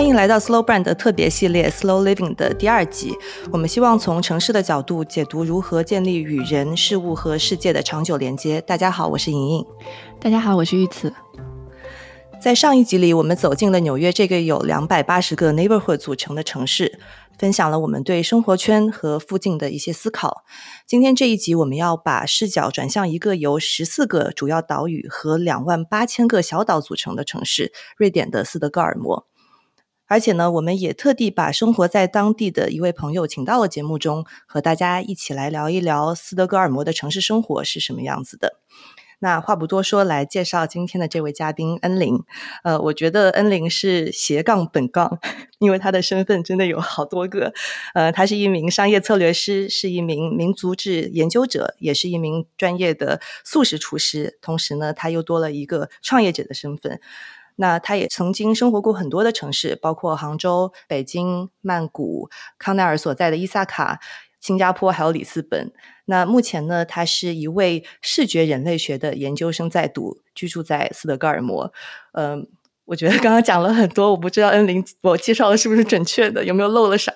欢迎来到 Slow Brand 的特别系列 Slow Living 的第二集。我们希望从城市的角度解读如何建立与人、事物和世界的长久连接。大家好，我是莹莹。大家好，我是玉慈。在上一集里，我们走进了纽约这个有两百八十个 neighborhood 组成的城市，分享了我们对生活圈和附近的一些思考。今天这一集，我们要把视角转向一个由十四个主要岛屿和两万八千个小岛组成的城市——瑞典的斯德哥尔摩。而且呢，我们也特地把生活在当地的一位朋友请到了节目中，和大家一起来聊一聊斯德哥尔摩的城市生活是什么样子的。那话不多说，来介绍今天的这位嘉宾恩玲。呃，我觉得恩玲是斜杠本杠，因为她的身份真的有好多个。呃，她是一名商业策略师，是一名民族志研究者，也是一名专业的素食厨师。同时呢，她又多了一个创业者的身份。那他也曾经生活过很多的城市，包括杭州、北京、曼谷、康奈尔所在的伊萨卡、新加坡，还有里斯本。那目前呢，他是一位视觉人类学的研究生在读，居住在斯德哥尔摩。嗯，我觉得刚刚讲了很多，我不知道恩林我介绍的是不是准确的，有没有漏了啥？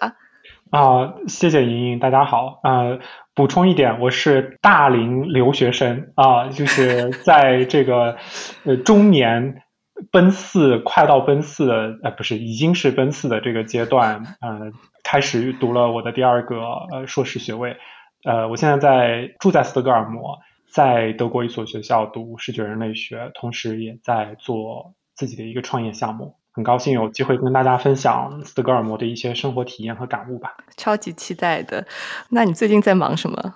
啊，谢谢莹莹，大家好。呃，补充一点，我是大龄留学生啊，就是在这个呃中年。奔四快到奔四的，呃，不是，已经是奔四的这个阶段，呃，开始读了我的第二个呃硕士学位，呃，我现在在住在斯德哥尔摩，在德国一所学校读视觉人类学，同时也在做自己的一个创业项目，很高兴有机会跟大家分享斯德哥尔摩的一些生活体验和感悟吧。超级期待的，那你最近在忙什么？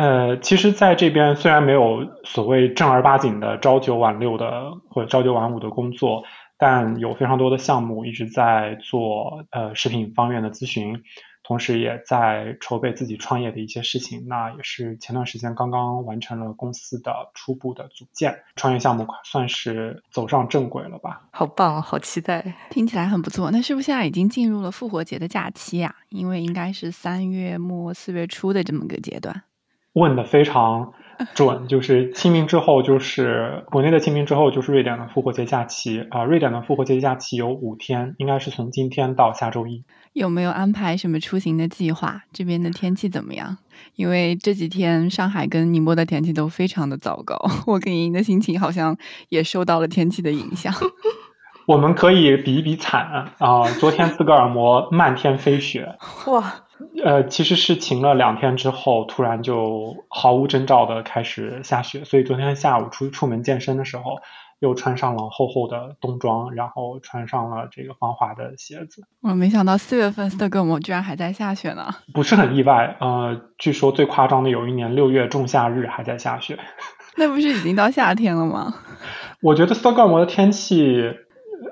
呃，其实，在这边虽然没有所谓正儿八经的朝九晚六的或者朝九晚五的工作，但有非常多的项目一直在做呃食品方面的咨询，同时也在筹备自己创业的一些事情。那也是前段时间刚刚完成了公司的初步的组建，创业项目算是走上正轨了吧？好棒，好期待，听起来很不错。那是不是现在已经进入了复活节的假期呀？因为应该是三月末四月初的这么个阶段。问的非常准，就是清明之后，就是国内的清明之后，就是瑞典的复活节假期啊。瑞典的复活节假期有五天，应该是从今天到下周一。有没有安排什么出行的计划？这边的天气怎么样？因为这几天上海跟宁波的天气都非常的糟糕，我跟莹莹的心情好像也受到了天气的影响。我们可以比一比惨啊！昨天斯德哥尔摩漫天飞雪，哇！呃，其实是晴了两天之后，突然就毫无征兆的开始下雪，所以昨天下午出出门健身的时候，又穿上了厚厚的冬装，然后穿上了这个防滑的鞋子。我没想到四月份斯德哥尔摩居然还在下雪呢，不是很意外。呃，据说最夸张的有一年六月仲夏日还在下雪，那不是已经到夏天了吗？我觉得斯德哥尔摩的天气。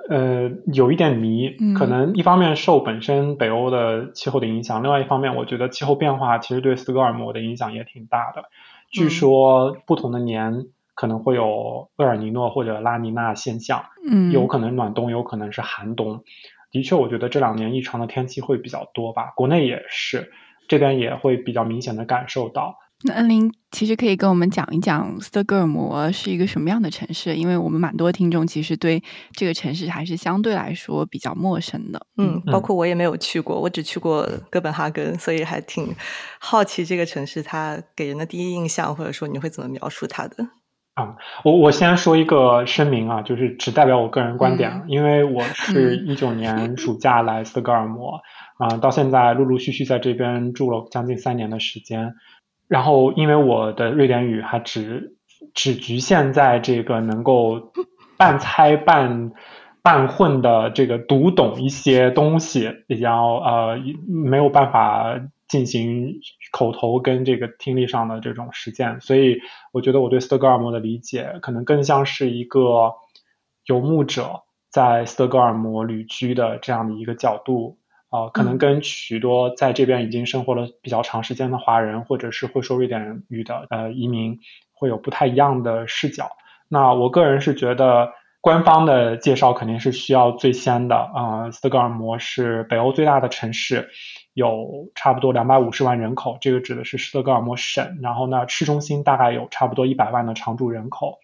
呃，有一点迷，可能一方面受本身北欧的气候的影响，另外一方面，我觉得气候变化其实对斯德哥尔摩的影响也挺大的。据说不同的年可能会有厄尔尼诺或者拉尼娜现象，嗯，有可能暖冬，有可能是寒冬。的确，我觉得这两年异常的天气会比较多吧，国内也是，这边也会比较明显的感受到。那恩林其实可以跟我们讲一讲斯德哥尔摩是一个什么样的城市，因为我们蛮多听众其实对这个城市还是相对来说比较陌生的。嗯，包括我也没有去过，我只去过哥本哈根，所以还挺好奇这个城市它给人的第一印象，或者说你会怎么描述它的？啊，我我先说一个声明啊，就是只代表我个人观点，因为我是一九年暑假来斯德哥尔摩啊，到现在陆陆续续在这边住了将近三年的时间。然后，因为我的瑞典语还只只局限在这个能够半猜半半混的这个读懂一些东西，比较呃没有办法进行口头跟这个听力上的这种实践，所以我觉得我对斯德哥尔摩的理解可能更像是一个游牧者在斯德哥尔摩旅居的这样的一个角度。啊，可能跟许多在这边已经生活了比较长时间的华人，或者是会说瑞典语的呃移民，会有不太一样的视角。那我个人是觉得，官方的介绍肯定是需要最先的啊。斯德哥尔摩是北欧最大的城市，有差不多两百五十万人口，这个指的是斯德哥尔摩省。然后呢，市中心大概有差不多一百万的常住人口，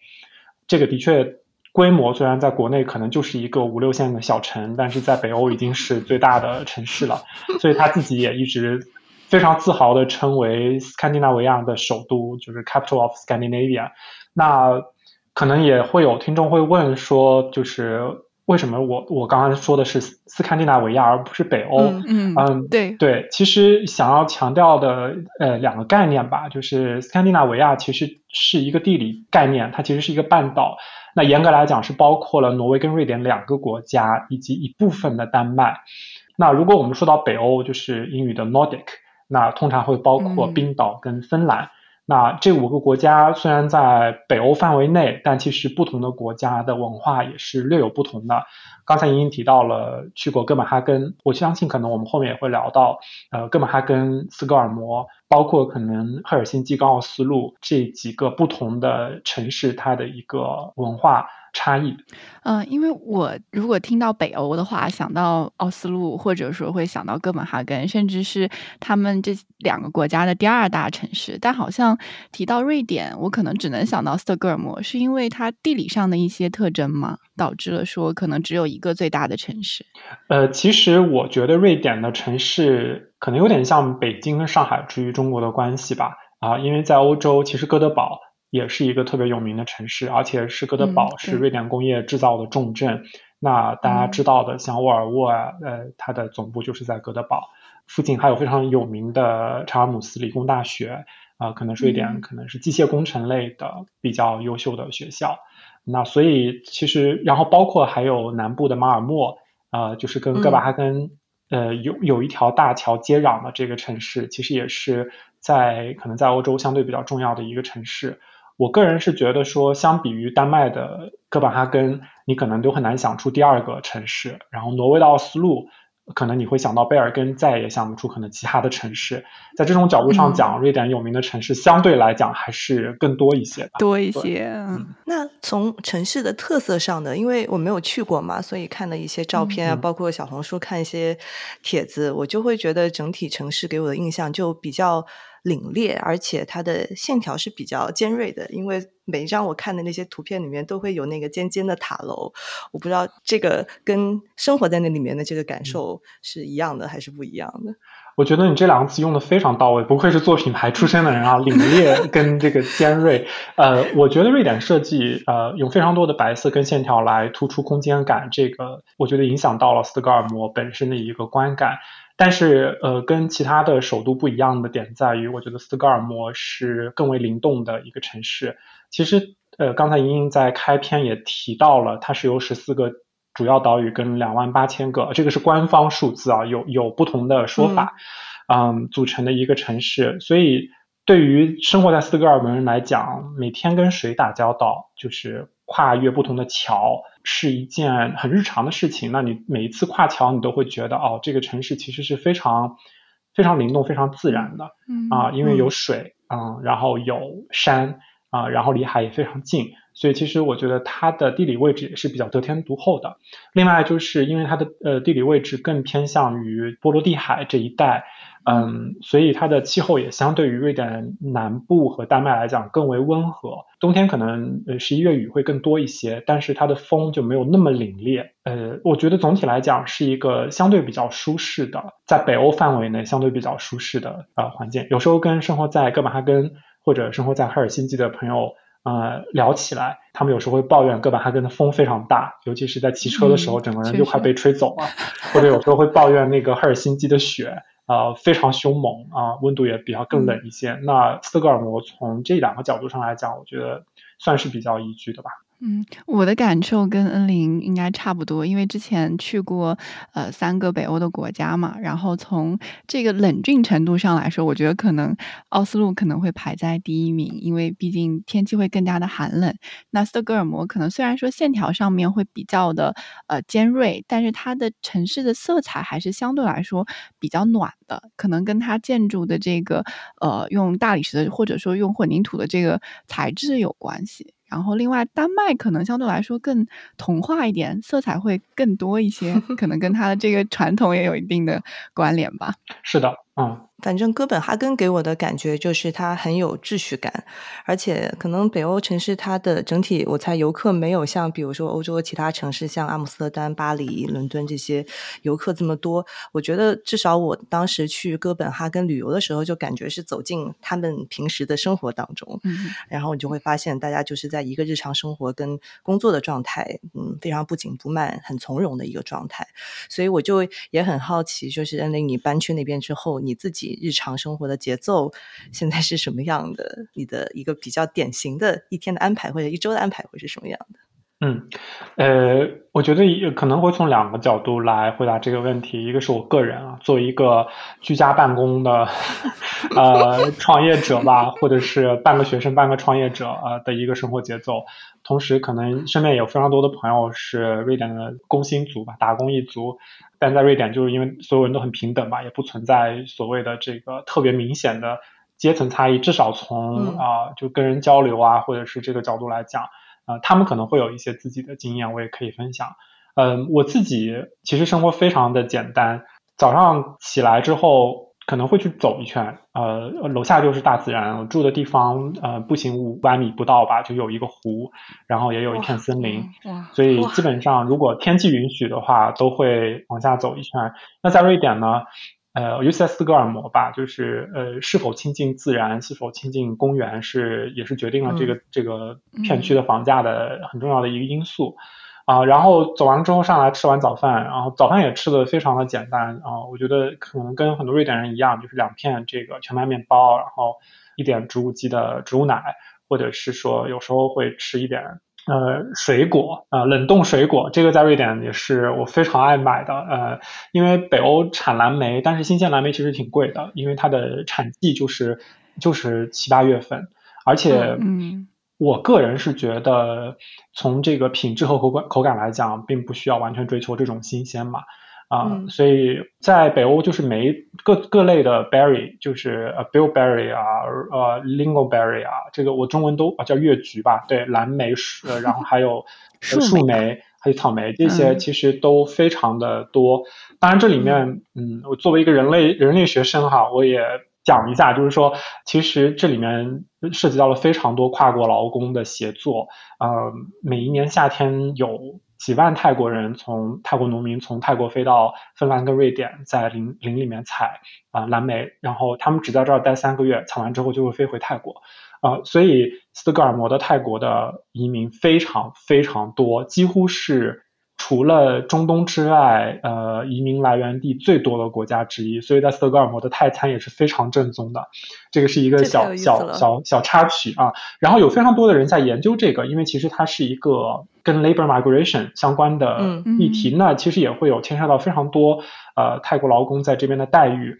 这个的确规模虽然在国内可能就是一个五六线的小城，但是在北欧已经是最大的城市了，所以他自己也一直非常自豪的称为斯堪的纳维亚的首都，就是 capital of Scandinavia。那可能也会有听众会问说，就是为什么我我刚刚说的是斯堪的纳维亚而不是北欧？嗯嗯，对对，其实想要强调的呃两个概念吧，就是斯堪的纳维亚其实是一个地理概念，它其实是一个半岛。那严格来讲是包括了挪威跟瑞典两个国家以及一部分的丹麦。那如果我们说到北欧，就是英语的 Nordic，那通常会包括冰岛跟芬兰。那这五个国家虽然在北欧范围内，但其实不同的国家的文化也是略有不同的。刚才莹莹提到了去过哥本哈根，我相信可能我们后面也会聊到，呃，哥本哈根、斯德哥尔摩，包括可能赫尔辛基、高奥斯陆这几个不同的城市，它的一个文化。差异，嗯，因为我如果听到北欧的话，想到奥斯陆，或者说会想到哥本哈根，甚至是他们这两个国家的第二大城市。但好像提到瑞典，我可能只能想到斯德哥尔摩，是因为它地理上的一些特征吗？导致了说可能只有一个最大的城市？呃，其实我觉得瑞典的城市可能有点像北京跟上海之于中国的关系吧。啊，因为在欧洲，其实哥德堡。也是一个特别有名的城市，而且是哥德堡是瑞典工业制造的重镇。那大家知道的，像沃尔沃啊，呃，它的总部就是在哥德堡。附近还有非常有名的查尔姆斯理工大学，啊，可能瑞典可能是机械工程类的比较优秀的学校。那所以其实，然后包括还有南部的马尔默，呃，就是跟哥本哈根，呃，有有一条大桥接壤的这个城市，其实也是在可能在欧洲相对比较重要的一个城市。我个人是觉得说，相比于丹麦的哥本哈根，你可能都很难想出第二个城市。然后挪威的奥斯陆，可能你会想到贝尔根，再也想不出可能其他的城市。在这种角度上讲，瑞典有名的城市相对来讲还是更多一些。多一些。那从城市的特色上呢？因为我没有去过嘛，所以看了一些照片啊，包括小红书看一些帖子，我就会觉得整体城市给我的印象就比较。凛冽，而且它的线条是比较尖锐的，因为每一张我看的那些图片里面都会有那个尖尖的塔楼，我不知道这个跟生活在那里面的这个感受是一样的还是不一样的。我觉得你这两个词用的非常到位，不愧是做品牌出身的人啊！凛冽 跟这个尖锐，呃，我觉得瑞典设计呃用非常多的白色跟线条来突出空间感，这个我觉得影响到了斯德哥尔摩本身的一个观感。但是，呃，跟其他的首都不一样的点在于，我觉得斯德哥尔摩是更为灵动的一个城市。其实，呃，刚才莹莹在开篇也提到了，它是由十四个主要岛屿跟两万八千个，这个是官方数字啊，有有不同的说法，嗯，组成的一个城市。所以，对于生活在斯德哥尔摩人来讲，每天跟水打交道，就是跨越不同的桥。是一件很日常的事情。那你每一次跨桥，你都会觉得哦，这个城市其实是非常非常灵动、非常自然的。嗯啊，因为有水，嗯，然后有山啊，然后离海也非常近，所以其实我觉得它的地理位置也是比较得天独厚的。另外，就是因为它的呃地理位置更偏向于波罗的海这一带。嗯，所以它的气候也相对于瑞典南部和丹麦来讲更为温和，冬天可能呃十一月雨会更多一些，但是它的风就没有那么凛冽。呃，我觉得总体来讲是一个相对比较舒适的，在北欧范围内相对比较舒适的呃环境。有时候跟生活在哥本哈根或者生活在赫尔辛基的朋友呃聊起来，他们有时候会抱怨哥本哈根的风非常大，尤其是在骑车的时候，整个人就快被吹走了，或者有时候会抱怨那个赫尔辛基的雪。呃，非常凶猛啊，温度也比较更冷一些。那斯德哥尔摩从这两个角度上来讲，我觉得算是比较宜居的吧。嗯，我的感受跟恩玲应该差不多，因为之前去过呃三个北欧的国家嘛，然后从这个冷峻程度上来说，我觉得可能奥斯陆可能会排在第一名，因为毕竟天气会更加的寒冷。那斯德哥尔摩可能虽然说线条上面会比较的呃尖锐，但是它的城市的色彩还是相对来说比较暖的，可能跟它建筑的这个呃用大理石的或者说用混凝土的这个材质有关系。然后，另外，丹麦可能相对来说更童话一点，色彩会更多一些，可能跟它的这个传统也有一定的关联吧。是的，嗯。反正哥本哈根给我的感觉就是它很有秩序感，而且可能北欧城市它的整体，我猜游客没有像比如说欧洲其他城市，像阿姆斯特丹、巴黎、伦敦这些游客这么多。我觉得至少我当时去哥本哈根旅游的时候，就感觉是走进他们平时的生活当中，嗯，然后你就会发现大家就是在一个日常生活跟工作的状态，嗯，非常不紧不慢、很从容的一个状态。所以我就也很好奇，就是恩玲，你搬去那边之后，你自己。日常生活的节奏现在是什么样的？你的一个比较典型的一天的安排或者一周的安排会是什么样的？嗯，呃，我觉得也可能会从两个角度来回答这个问题。一个是我个人啊，作为一个居家办公的呃创业者吧，或者是半个学生半个创业者呃的一个生活节奏。同时，可能身边有非常多的朋友是瑞典的工薪族吧，打工一族。但在瑞典，就是因为所有人都很平等吧，也不存在所谓的这个特别明显的阶层差异。至少从啊，就跟人交流啊，或者是这个角度来讲。啊，他们可能会有一些自己的经验，我也可以分享。嗯，我自己其实生活非常的简单，早上起来之后可能会去走一圈，呃，楼下就是大自然，我住的地方呃步行五百米不到吧，就有一个湖，然后也有一片森林，所以基本上如果天气允许的话，都会往下走一圈。那在瑞典呢？呃，尤其在斯德哥尔摩吧，就是呃，是否亲近自然，是否亲近公园，是也是决定了这个这个片区的房价的很重要的一个因素啊。然后走完之后上来吃完早饭，然后早饭也吃的非常的简单啊。我觉得可能跟很多瑞典人一样，就是两片这个全麦面包，然后一点植物基的植物奶，或者是说有时候会吃一点。呃，水果啊，冷冻水果，这个在瑞典也是我非常爱买的。呃，因为北欧产蓝莓，但是新鲜蓝莓其实挺贵的，因为它的产季就是就是七八月份，而且，嗯，我个人是觉得从这个品质和口感口感来讲，并不需要完全追求这种新鲜嘛。啊，所以在北欧就是每各各类的 berry，就是呃 bilberry 啊，呃 lingonberry 啊，这个我中文都啊叫月橘吧，对，蓝莓，呃，然后还有 树莓，还有草莓，这些其实都非常的多。当然这里面，嗯，我作为一个人类人类学生哈，我也讲一下，就是说，其实这里面涉及到了非常多跨国劳工的协作，呃，每一年夏天有。几万泰国人从泰国农民从泰国飞到芬兰跟瑞典，在林林里面采啊蓝莓，然后他们只在这儿待三个月，采完之后就会飞回泰国，啊，所以斯德哥尔摩的泰国的移民非常非常多，几乎是。除了中东之外，呃，移民来源地最多的国家之一，所以在斯德哥尔摩的泰餐也是非常正宗的。这个是一个小小小小插曲啊。然后有非常多的人在研究这个，因为其实它是一个跟 labor migration 相关的议题，那其实也会有牵涉到非常多呃泰国劳工在这边的待遇。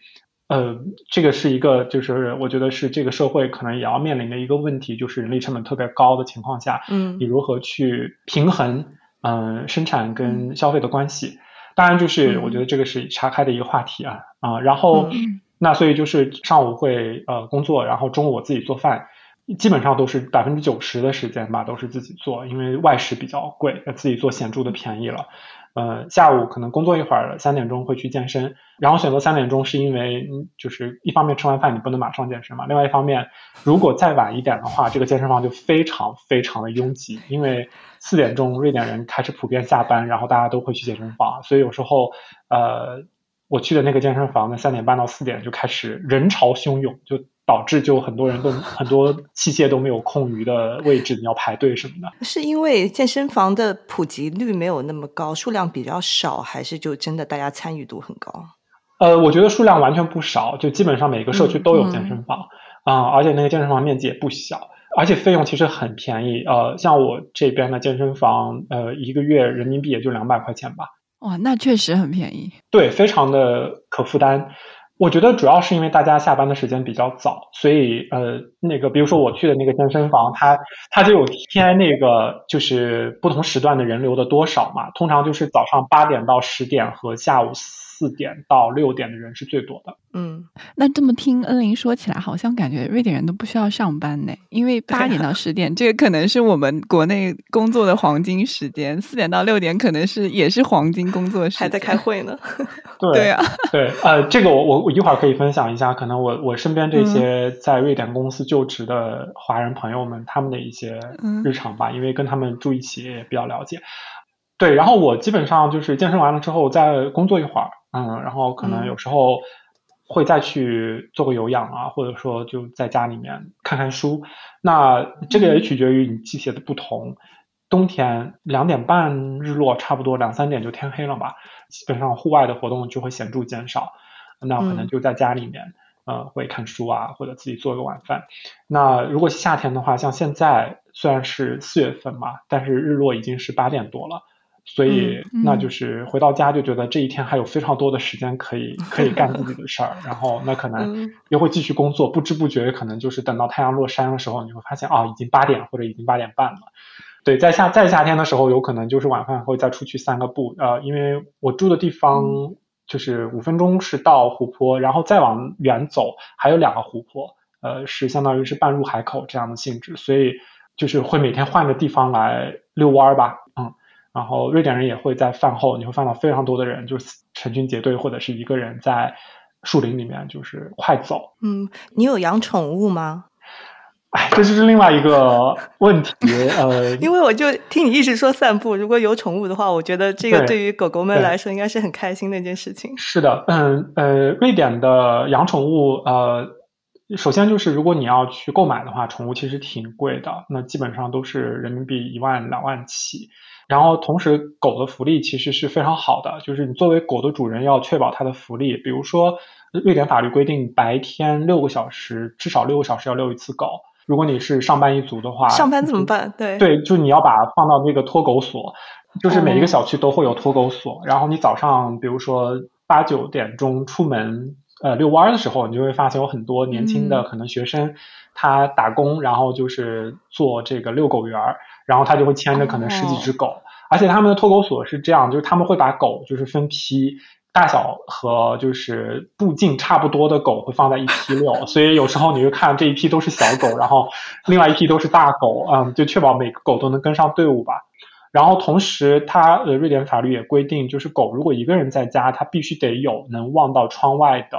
呃，这个是一个就是我觉得是这个社会可能也要面临的一个问题，就是人力成本特别高的情况下，嗯，你如何去平衡？嗯，生产跟消费的关系，当然就是我觉得这个是岔开的一个话题啊啊，然后那所以就是上午会呃工作，然后中午我自己做饭，基本上都是百分之九十的时间吧都是自己做，因为外食比较贵，自己做显著的便宜了。呃，下午可能工作一会儿，三点钟会去健身。然后选择三点钟是因为，就是一方面吃完饭你不能马上健身嘛，另外一方面如果再晚一点的话，这个健身房就非常非常的拥挤，因为四点钟瑞典人开始普遍下班，然后大家都会去健身房，所以有时候呃我去的那个健身房呢，三点半到四点就开始人潮汹涌，就。导致就很多人都 很多器械都没有空余的位置，你要排队什么的。是因为健身房的普及率没有那么高，数量比较少，还是就真的大家参与度很高？呃，我觉得数量完全不少，就基本上每个社区都有健身房啊，而且那个健身房面积也不小，而且费用其实很便宜。呃，像我这边的健身房，呃，一个月人民币也就两百块钱吧。哇，那确实很便宜。对，非常的可负担。我觉得主要是因为大家下班的时间比较早，所以呃，那个比如说我去的那个健身房，它它就有贴那个就是不同时段的人流的多少嘛，通常就是早上八点到十点和下午四点到六点的人是最多的。嗯，那这么听恩玲说起来，好像感觉瑞典人都不需要上班呢，因为八点到十点，这个可能是我们国内工作的黄金时间；四点到六点可能是也是黄金工作时间，还在开会呢。对对啊，对，呃，这个我我我一会儿可以分享一下，可能我我身边这些在瑞典公司就职的华人朋友们他们的一些日常吧，因为跟他们住一起也比较了解。对，然后我基本上就是健身完了之后再工作一会儿，嗯，然后可能有时候会再去做个有氧啊，或者说就在家里面看看书。那这个也取决于你季节的不同。冬天两点半日落，差不多两三点就天黑了吧，基本上户外的活动就会显著减少。那可能就在家里面，呃，会看书啊，或者自己做个晚饭。那如果夏天的话，像现在虽然是四月份嘛，但是日落已经是八点多了。所以，那就是回到家就觉得这一天还有非常多的时间可以可以干自己的事儿，然后那可 能又会继续工作，不知不觉可能就是等到太阳落山的时候，你会发现啊，已经八点或者已经八点半了。对，在夏在夏天的时候，有可能就是晚饭会再出去散个步，呃，因为我住的地方就是五分钟是到湖泊，然后再往远走还有两个湖泊，呃，是相当于是半入海口这样的性质，所以就是会每天换个地方来遛弯儿吧，嗯。然后瑞典人也会在饭后，你会看到非常多的人，就是成群结队或者是一个人在树林里面就是快走。嗯，你有养宠物吗？哎，这就是另外一个问题。呃，因为我就听你一直说散步，如果有宠物的话，我觉得这个对于狗狗们来说应该是很开心的一件事情。是的，嗯呃，瑞典的养宠物，呃，首先就是如果你要去购买的话，宠物其实挺贵的，那基本上都是人民币一万两万起。然后同时，狗的福利其实是非常好的，就是你作为狗的主人要确保它的福利。比如说，瑞典法律规定白天六个小时，至少六个小时要遛一次狗。如果你是上班一族的话，上班怎么办？对对，就你要把它放到那个托狗所，就是每一个小区都会有托狗所。然后你早上比如说八九点钟出门呃遛弯的时候，你就会发现有很多年轻的可能学生，他打工，然后就是做这个遛狗员儿。然后他就会牵着可能十几只狗，而且他们的脱狗所是这样，就是他们会把狗就是分批，大小和就是步径差不多的狗会放在一批遛，所以有时候你会看这一批都是小狗，然后另外一批都是大狗，嗯，就确保每个狗都能跟上队伍吧。然后同时，它呃瑞典法律也规定，就是狗如果一个人在家，它必须得有能望到窗外的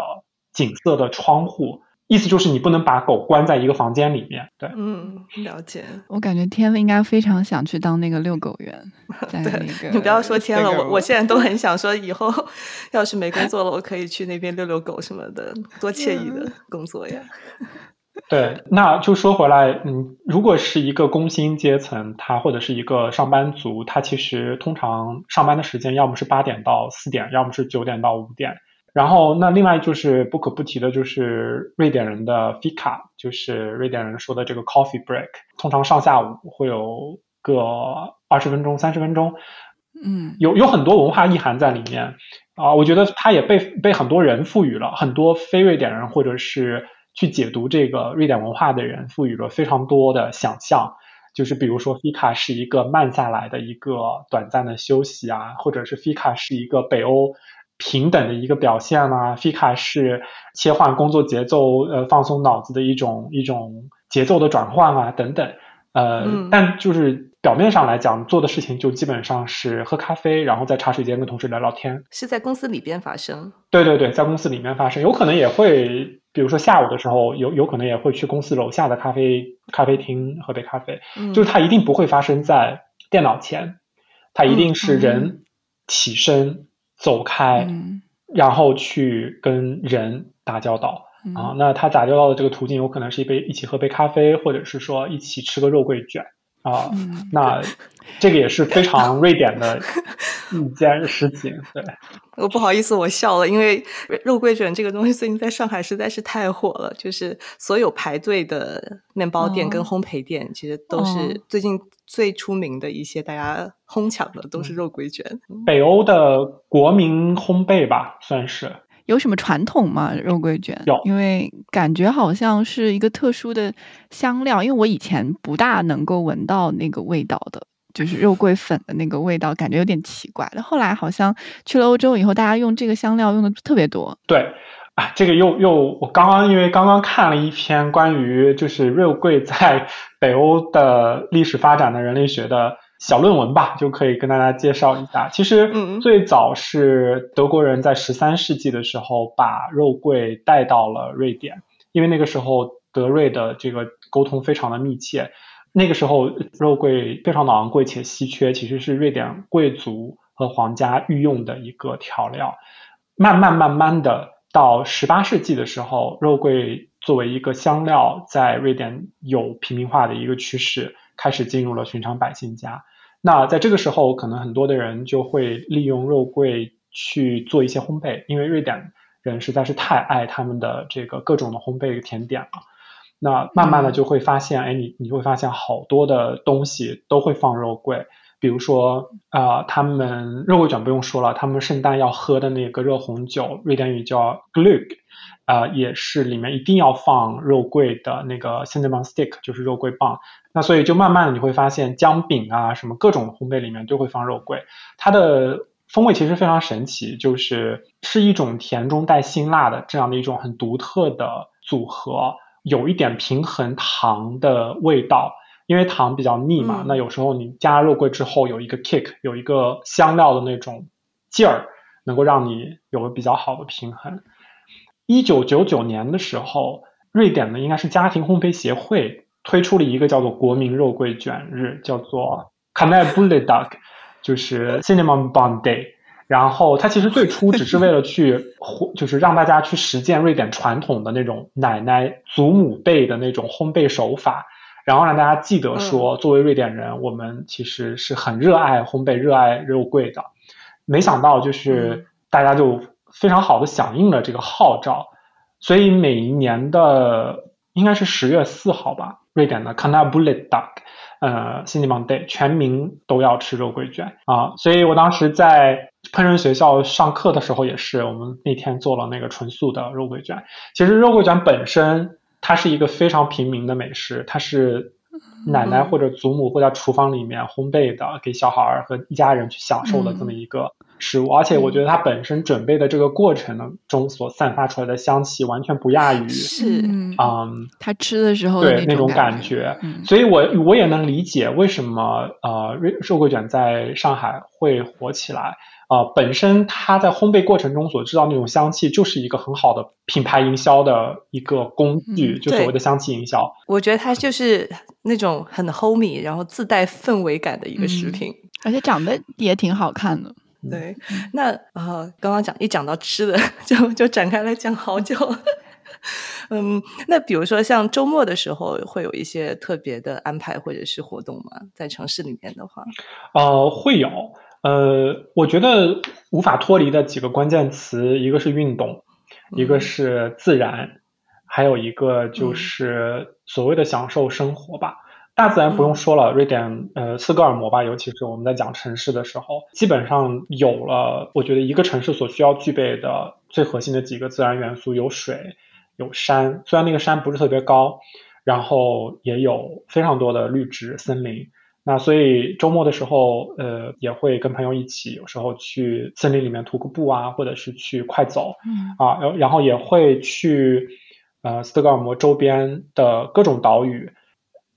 景色的窗户。意思就是你不能把狗关在一个房间里面，对，嗯，了解。我感觉天了应该非常想去当那个遛狗员，在那个。你不要说天了，我我现在都很想说，以后 要是没工作了，我可以去那边遛遛狗什么的，多惬意的工作呀。对，那就说回来，嗯，如果是一个工薪阶层，他或者是一个上班族，他其实通常上班的时间要么是八点到四点，要么是九点到五点。然后，那另外就是不可不提的，就是瑞典人的 fika，就是瑞典人说的这个 coffee break，通常上下午会有个二十分钟、三十分钟，嗯，有有很多文化意涵在里面啊。我觉得它也被被很多人赋予了，很多非瑞典人或者是去解读这个瑞典文化的人赋予了非常多的想象。就是比如说 fika 是一个慢下来的一个短暂的休息啊，或者是 fika 是一个北欧。平等的一个表现啊，fika 是切换工作节奏，呃，放松脑子的一种一种节奏的转换啊，等等，呃，但就是表面上来讲，做的事情就基本上是喝咖啡，然后在茶水间跟同事聊聊天。是在公司里边发生？对对对，在公司里面发生，有可能也会，比如说下午的时候，有有可能也会去公司楼下的咖啡咖啡厅喝杯咖啡，就是它一定不会发生在电脑前，它一定是人起身。走开，然后去跟人打交道。啊。那他打交道的这个途径，有可能是一杯一起喝杯咖啡，或者是说一起吃个肉桂卷啊。那这个也是非常瑞典的 一件事情。对，我不好意思，我笑了，因为肉桂卷这个东西最近在上海实在是太火了，就是所有排队的面包店跟烘焙店，其实都是最近。最出名的一些大家哄抢的都是肉桂卷，北欧的国民烘焙吧，算是。有什么传统吗？肉桂卷？有，因为感觉好像是一个特殊的香料，因为我以前不大能够闻到那个味道的。就是肉桂粉的那个味道，感觉有点奇怪。但后来好像去了欧洲以后，大家用这个香料用的特别多。对，啊，这个又又我刚刚因为刚刚看了一篇关于就是肉桂在 北欧的历史发展的人类学的小论文吧，就可以跟大家介绍一下。其实最早是德国人在十三世纪的时候把肉桂带到了瑞典，因为那个时候德瑞的这个沟通非常的密切。那个时候肉桂非常的昂贵且稀缺，其实是瑞典贵族和皇家御用的一个调料。慢慢慢慢的到十八世纪的时候，肉桂作为一个香料，在瑞典有平民化的一个趋势，开始进入了寻常百姓家。那在这个时候，可能很多的人就会利用肉桂去做一些烘焙，因为瑞典人实在是太爱他们的这个各种的烘焙甜点了。那慢慢的就会发现，哎，你你会发现好多的东西都会放肉桂，比如说啊，他们肉桂卷不用说了，他们圣诞要喝的那个热红酒，瑞典语叫 glug，啊，也是里面一定要放肉桂的那个 cinnamon stick，就是肉桂棒。那所以就慢慢的你会发现，姜饼啊，什么各种烘焙里面都会放肉桂，它的风味其实非常神奇，就是是一种甜中带辛辣的这样的一种很独特的组合。有一点平衡糖的味道，因为糖比较腻嘛。那有时候你加肉桂之后，有一个 kick，有一个香料的那种劲儿，能够让你有个比较好的平衡。一九九九年的时候，瑞典的应该是家庭烘焙协会推出了一个叫做国民肉桂卷日，叫做 k a n a b u l i d a g 就是 Cinnamon Bun Day。然后它其实最初只是为了去，就是让大家去实践瑞典传统的那种奶奶祖母辈的那种烘焙手法，然后让大家记得说，作为瑞典人，我们其实是很热爱烘焙、热爱肉桂的。没想到就是大家就非常好的响应了这个号召，所以每一年的应该是十月四号吧，瑞典的 k a n a b u l i d a g 呃 c i n n a m o n Day，全民都要吃肉桂卷啊！所以我当时在烹饪学校上课的时候，也是我们那天做了那个纯素的肉桂卷。其实肉桂卷本身它是一个非常平民的美食，它是奶奶或者祖母会在厨房里面烘焙的，给小孩儿和一家人去享受的这么一个。食物，而且我觉得它本身准备的这个过程呢中所散发出来的香气，完全不亚于是嗯，他吃的时候对那种感觉，所以我我也能理解为什么呃肉桂卷在上海会火起来啊，本身它在烘焙过程中所制造那种香气，就是一个很好的品牌营销的一个工具，就所谓的香气营销。我觉得它就是那种很 homey，然后自带氛围感的一个食品，而且长得也挺好看的。对，那呃，刚刚讲一讲到吃的，就就展开来讲好久。嗯，那比如说像周末的时候，会有一些特别的安排或者是活动吗？在城市里面的话，呃，会有。呃，我觉得无法脱离的几个关键词，一个是运动，一个是自然，还有一个就是所谓的享受生活吧。大自然不用说了，瑞典呃斯德哥尔摩吧，尤其是我们在讲城市的时候，基本上有了我觉得一个城市所需要具备的最核心的几个自然元素，有水，有山，虽然那个山不是特别高，然后也有非常多的绿植森林。那所以周末的时候，呃也会跟朋友一起，有时候去森林里面徒个步啊，或者是去快走，嗯啊，然然后也会去呃斯德哥尔摩周边的各种岛屿。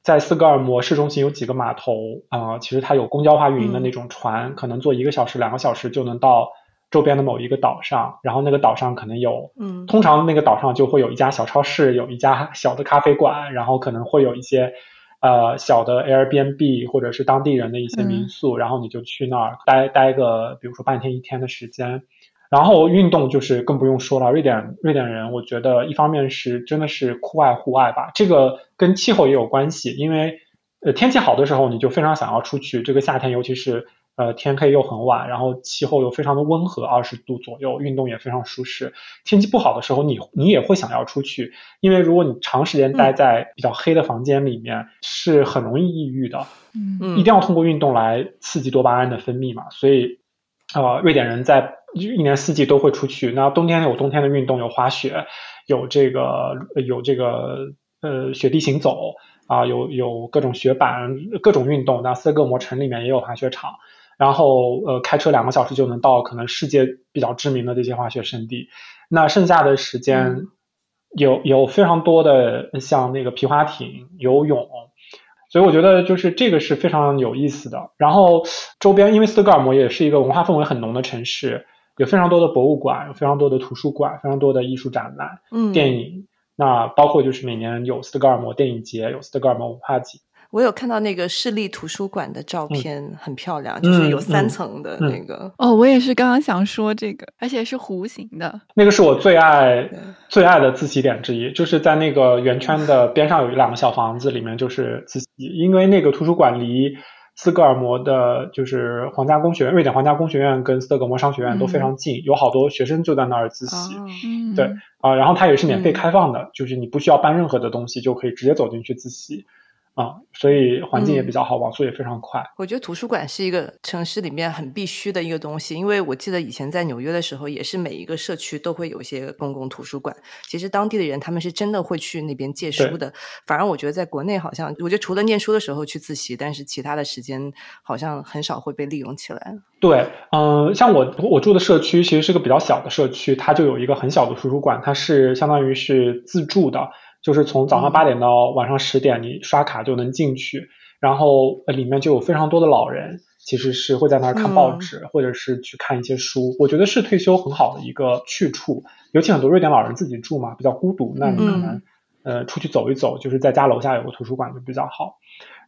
在斯德哥尔摩市中心有几个码头啊，其实它有公交化运营的那种船，可能坐一个小时、两个小时就能到周边的某一个岛上。然后那个岛上可能有，嗯，通常那个岛上就会有一家小超市，有一家小的咖啡馆，然后可能会有一些呃小的 Airbnb 或者是当地人的一些民宿，然后你就去那儿待待个，比如说半天一天的时间。然后运动就是更不用说了，瑞典瑞典人，我觉得一方面是真的是酷爱户外吧，这个跟气候也有关系，因为呃天气好的时候你就非常想要出去，这个夏天尤其是呃天黑又很晚，然后气候又非常的温和，二十度左右，运动也非常舒适。天气不好的时候，你你也会想要出去，因为如果你长时间待在比较黑的房间里面，是很容易抑郁的。嗯，一定要通过运动来刺激多巴胺的分泌嘛，所以呃瑞典人在一年四季都会出去，那冬天有冬天的运动，有滑雪，有这个有这个呃雪地行走啊，有有各种雪板，各种运动。那斯德哥尔摩城里面也有滑雪场，然后呃开车两个小时就能到可能世界比较知名的这些滑雪胜地。那剩下的时间有有非常多的像那个皮划艇、游泳。所以我觉得就是这个是非常有意思的。然后周边，因为斯德哥尔摩也是一个文化氛围很浓的城市，有非常多的博物馆，有非常多的图书馆，非常多的艺术展览、嗯，电影。那包括就是每年有斯德哥尔摩电影节，有斯德哥尔摩文化节。我有看到那个市立图书馆的照片，很漂亮，嗯就是有三层的那个。哦，我也是刚刚想说这个，而且是弧形的。那个是我最爱最爱的自习点之一，就是在那个圆圈的边上有两个小房子，里面就是自习。因为那个图书馆离斯德哥尔摩的，就是皇家工学院、瑞典皇家工学院跟斯德哥尔摩商学院都非常近，有好多学生就在那儿自习。对啊，然后它也是免费嗯开放的，就是你不需要搬任何的东西就可以直接走进去自习啊，所以环境也比较好，网速也非常快。我觉得图书馆是一个城市里面很必须的一个东西，因为我记得以前在纽约的时候，也是每一个社区都会有一些公共图书馆。其实当地的人他们是真的会去那边借书的。反而我觉得在国内好像，我觉得除了念书的时候去自习，但是其他的时间好像很少会被利用起来。对，嗯、像我我住的社区其实是个比较小的社区，它就有一个很小的图书馆，它是相当于是自助的，就是从早上嗯八点到晚上十点，你刷卡就能进去，然后呃里面就有非常多的老人，其实是会在那儿看报嗯纸，或者是去看一些书。我觉得是退休很好的一个去处，尤其很多瑞典老人自己住嘛，比较孤独，那你可能、嗯呃出去走一走，就是在家楼下有个图书馆就比较好。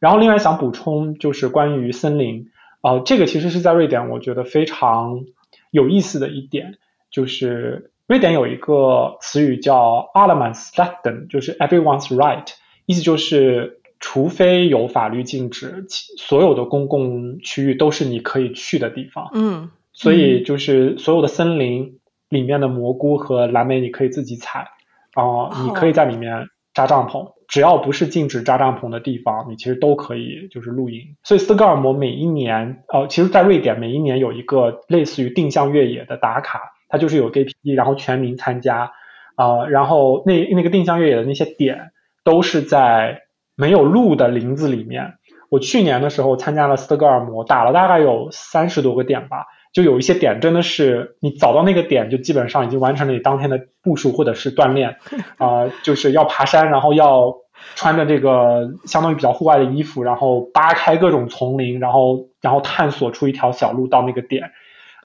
然后另外想补充就是关于森林。呃，这个其实是在瑞典，我觉得非常有意思的一点，就是瑞典有一个词语叫 “allemansrätten”，就是 “everyone's right”，意思就是除非有法律禁止，其所有的公共区域都是你可以去的地方。嗯所以就是所有的森林里面的蘑菇和蓝莓你可以自己采，啊、你可以在里面扎帐篷，只要不是禁止扎帐篷的地方，你其实都可以就是露营。所以斯德哥尔摩每一年，呃，其实在瑞典每一年有一个类似于定向越野的打卡，它就是有 KPI，然后全民参加，啊、然后那那个定向越野的那些点都是在没有路的林子里面。我去年的时候参加了斯德哥尔摩，打了大概有三十多个点吧，就有一些点真的是你找到那个点，就基本上已经完成了你当天的步数或者是锻炼，啊、就是要爬山，然后要穿着这个相当于比较户外的衣服，然后扒开各种丛林，然后然后探索出一条小路到那个点，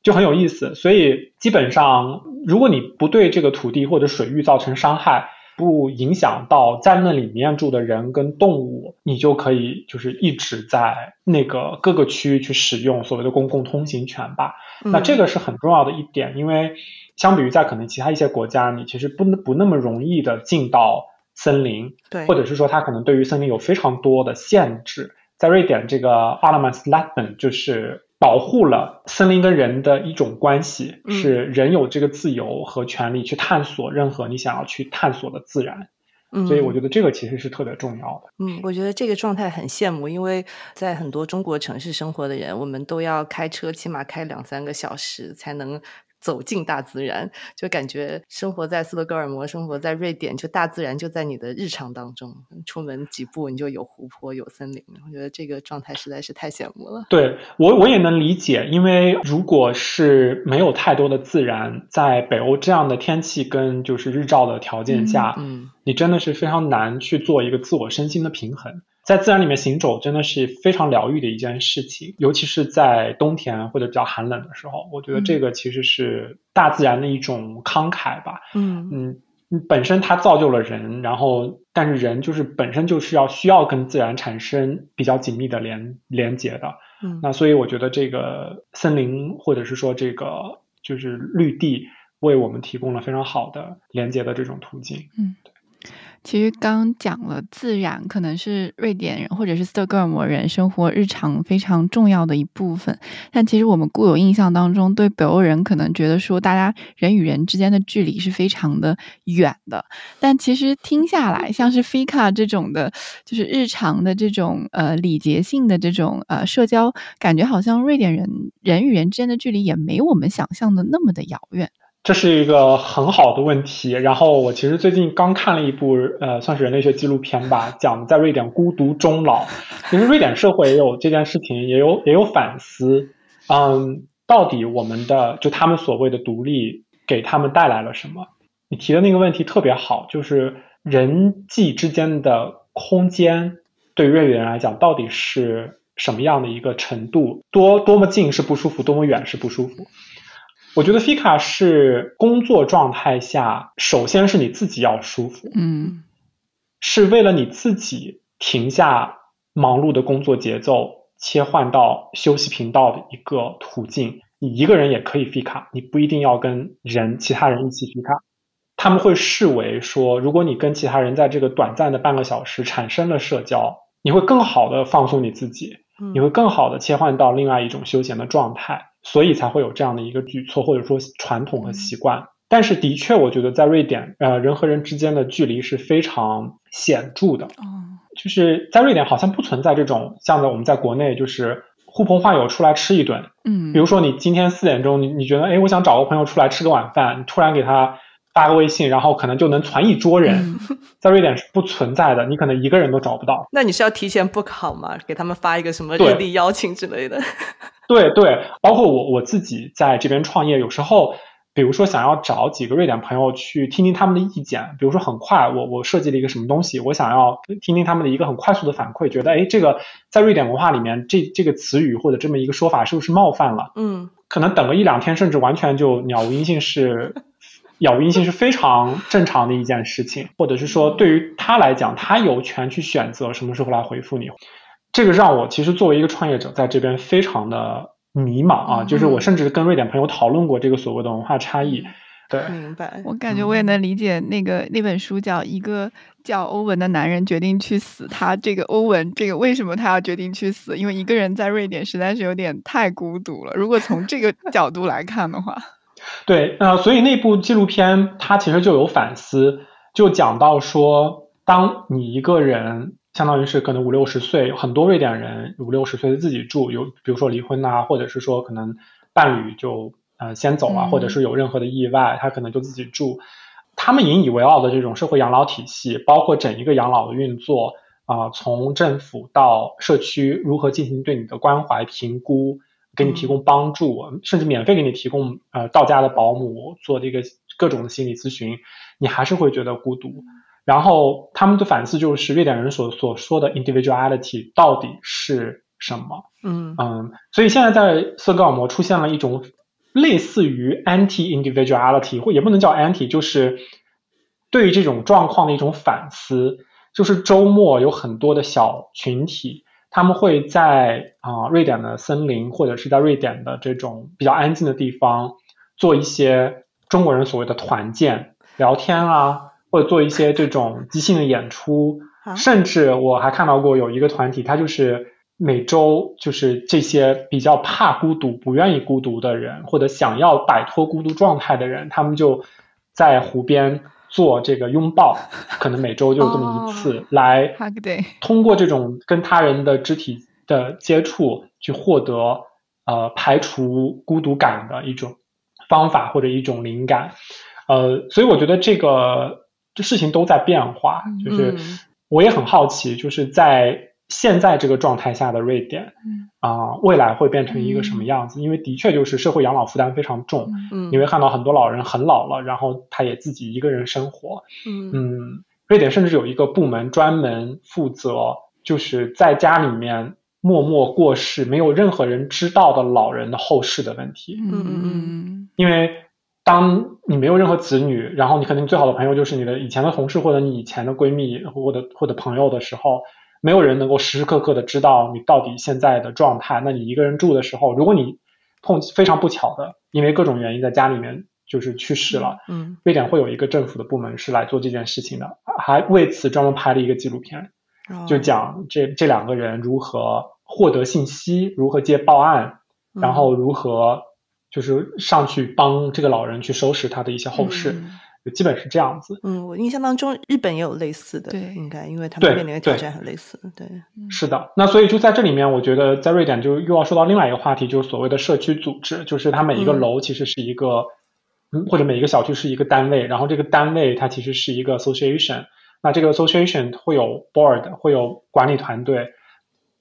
就很有意思。所以基本上，如果你不对这个土地或者水域造成伤害，不影响到在那里面住的人跟动物，你就可以就是一直在那个各个区域去使用所谓的公共通行权吧。那这个是很重要的一点，因为相比于在可能其他一些国家，你其实不不那么容易的进到森林，对，或者是说它可能对于森林有非常多的限制。在瑞典，这个 a l a m a n s l a t t e n 就是保护了森林跟人的一种关系，嗯是人有这个自由和权利去探索任何你想要去探索的自然。嗯所以我觉得这个其实是特别重要的。嗯，我觉得这个状态很羡慕，因为在很多中国城市生活的人，我们都要开车，起码开两三个小时才能走进大自然，就感觉生活在斯德哥尔摩，生活在瑞典，就大自然就在你的日常当中，出门几步你就有湖泊、有森林，我觉得这个状态实在是太羡慕了。对我我也能理解，因为如果是没有太多的自然，在北欧这样的天气跟就是日照的条件下，嗯你真的是非常难去做一个自我身心的平衡。在自然里面行走真的是非常疗愈的一件事情，尤其是在冬天或者比较寒冷的时候，我觉得这个其实是大自然的一种慷慨吧。嗯嗯，嗯本身它造就了人，然后但是人就是本身就是要需要跟自然产生比较紧密的连连接的。嗯那所以我觉得这个森林或者是说这个就是绿地，为我们提供了非常好的连接的这种途径。其实刚讲了，自然可能是瑞典人或者是斯德哥尔摩人生活日常非常重要的一部分。但其实我们固有印象当中，对北欧人可能觉得说，大家人与人之间的距离是非常的远的。但其实听下来，像是 Fika 这种的，就是日常的这种呃礼节性的这种呃社交，感觉好像瑞典人人与人之间的距离也没我们想象的那么的遥远。这是一个很好的问题。然后我其实最近刚看了一部呃，算是人类学纪录片吧，讲在瑞典孤独终老。其实瑞典社会也有这件事情，也有也有反思。嗯，到底我们的就他们所谓的独立给他们带来了什么？你提的那个问题特别好，就是人际之间的空间对瑞典人来讲到底是什么样的一个程度？多多么近是不舒服，多么远是不舒服？我觉得 Fika 是工作状态下，首先是你自己要舒服，嗯，是为了你自己停下忙碌的工作节奏，切换到休息频道的一个途径。你一个人也可以 Fika，你不一定要跟人其他人一起 Fika。他们会视为说，如果你跟其他人在这个短暂的半个小时产生了社交，你会更好的放松你自己，你会更好的切换到另外一种休闲的状态。所以才会有这样的一个举措，或者说传统和习惯。但是，的确，我觉得在瑞典，呃，人和人之间的距离是非常显著的。哦，就是在瑞典，好像不存在这种像在我们在国内，就是呼朋唤友出来吃一顿。嗯，比如说你今天四点钟，你你觉得，哎，我想找个朋友出来吃个晚饭，你突然给他发个微信，然后可能就能传一桌人。在瑞典是不存在的，你可能一个人都找不到。那你是要提前 book 好吗？给他们发一个什么热力邀请之类的？对对，包括我我自己在这边创业，有时候，比如说想要找几个瑞典朋友去听听他们的意见，比如说很快，我我设计了一个什么东西，我想要听听他们的一个很快速的反馈，觉得哎，这个在瑞典文化里面，这这个词语或者这么一个说法是不是冒犯了？嗯，可能等个一两天，甚至完全就杳无音信，是杳无音信是非常正常的一件事情，或者是说对于他来讲，他有权去选择什么时候来回复你。这个让我其实作为一个创业者在这边非常的迷茫啊，就是我甚至跟瑞典朋友讨论过这个所谓的文化差异。对，明白。我感觉我也能理解那个那本书叫《一个叫欧文的男人决定去死》，他这个欧文这个为什么他要决定去死？因为一个人在瑞典实在是有点太孤独了。如果从这个角度来看的话，对，呃，所以那部纪录片它其实就有反思，就讲到说，当你一个人。相当于是可能五六十岁，很多瑞典人五六十岁的自己住，有比如说离婚呐，或者是说可能伴侣就呃先走啊，或者是有任何的意外，他可能就自己住。他们引以为傲的这种社会养老体系，包括整一个养老的运作啊，从政府到社区如何进行对你的关怀评估，给你提供帮助，甚至免费给你提供呃到家的保姆做这个各种的心理咨询，你还是会觉得孤独。然后他们的反思就是瑞典人所所说的 individuality 到底是什么？嗯嗯，所以现在在斯德哥尔摩出现了一种类似于 anti individuality 或也不能叫 anti，就是对于这种状况的一种反思。就是周末有很多的小群体，他们会在啊瑞典的森林或者是在瑞典的这种比较安静的地方做一些中国人所谓的团建聊天啊。或者做一些这种即兴的演出，甚至我还看到过有一个团体，他就是每周就是这些比较怕孤独、不愿意孤独的人，或者想要摆脱孤独状态的人，他们就在湖边做这个拥抱，可能每周就这么一次，来通过这种跟他人的肢体的接触，去获得呃排除孤独感的一种方法或者一种灵感，呃，所以我觉得这个。这事情都在变化，就是我也很好奇，就是在现在这个状态下的瑞典，啊，未来会变成一个什么样子？因为的确就是社会养老负担非常重，你会看到很多老人很老了，然后他也自己一个人生活，嗯，瑞典甚至有一个部门专门负责，就是在家里面默默过世，没有任何人知道的老人的后事的问题，嗯嗯嗯，因为。当你没有任何子女，然后你可能最好的朋友就是你的以前的同事或者你以前的闺蜜或者或者朋友的时候，没有人能够时时刻刻的知道你到底现在的状态。那你一个人住的时候，如果你碰非常不巧的因为各种原因在家里面就是去世了，嗯，瑞典会有一个政府的部门是来做这件事情的，还为此专门拍了一个纪录片，就讲这这两个人如何获得信息，如何接报案，然后如何。就是上去帮这个老人去收拾他的一些后事，基本是这样子。嗯，我印象当中日本也有类似的，对，应该因为他们面临的挑战很类似。对，是的。那所以就在这里面，我觉得在瑞典就又要说到另外一个话题，就是所谓的社区组织，就是它每一个楼其实是一个或者每一个小区是一个单位，然后这个单位它其实是一个 association，那这个 association 会有 board，会有管理团队，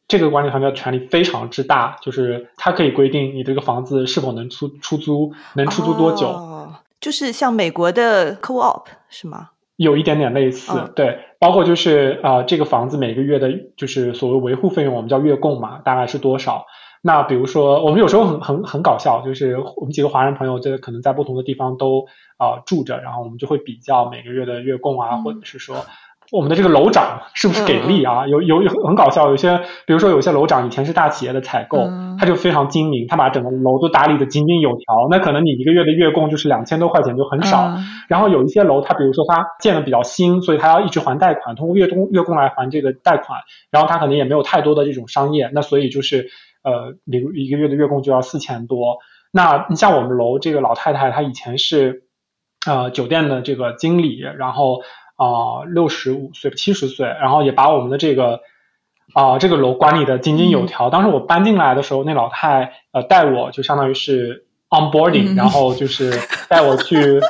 这个管理团队的权力非常之大，就是它可以规定你这个房子是否能出出租，能出租多久，哦、就是像美国的 co-op 是吗？有一点点类似，嗯对，包括就是啊、呃这个房子每个月的，就是所谓维护费用，我们叫月供嘛，大概是多少？那比如说，我们有时候很很很搞笑，就是我们几个华人朋友，这个可能在不同的地方都啊、呃住着，然后我们就会比较每个月的月供啊，嗯或者是说我们的这个楼长是不是给力啊？有有有很搞笑，有些比如说有些楼长以前是大企业的采购，嗯他就非常精明，他把整个楼都打理的井井有条，那可能你一个月的月供就是两千多块钱就很少。嗯然后有一些楼，它比如说它建的比较新，所以它要一直还贷款，通过月供月供来还这个贷款，然后它可能也没有太多的这种商业，那所以就是呃，比如一个月的月供就要四千多。那你像我们楼这个老太太，她以前是呃酒店的这个经理，然后啊六十五岁七十岁，然后也把我们的这个。啊、这个楼管理的井井有条。当时我搬进来的时候，那老太呃带我就相当于是 onboarding，、嗯然后就是带我去呃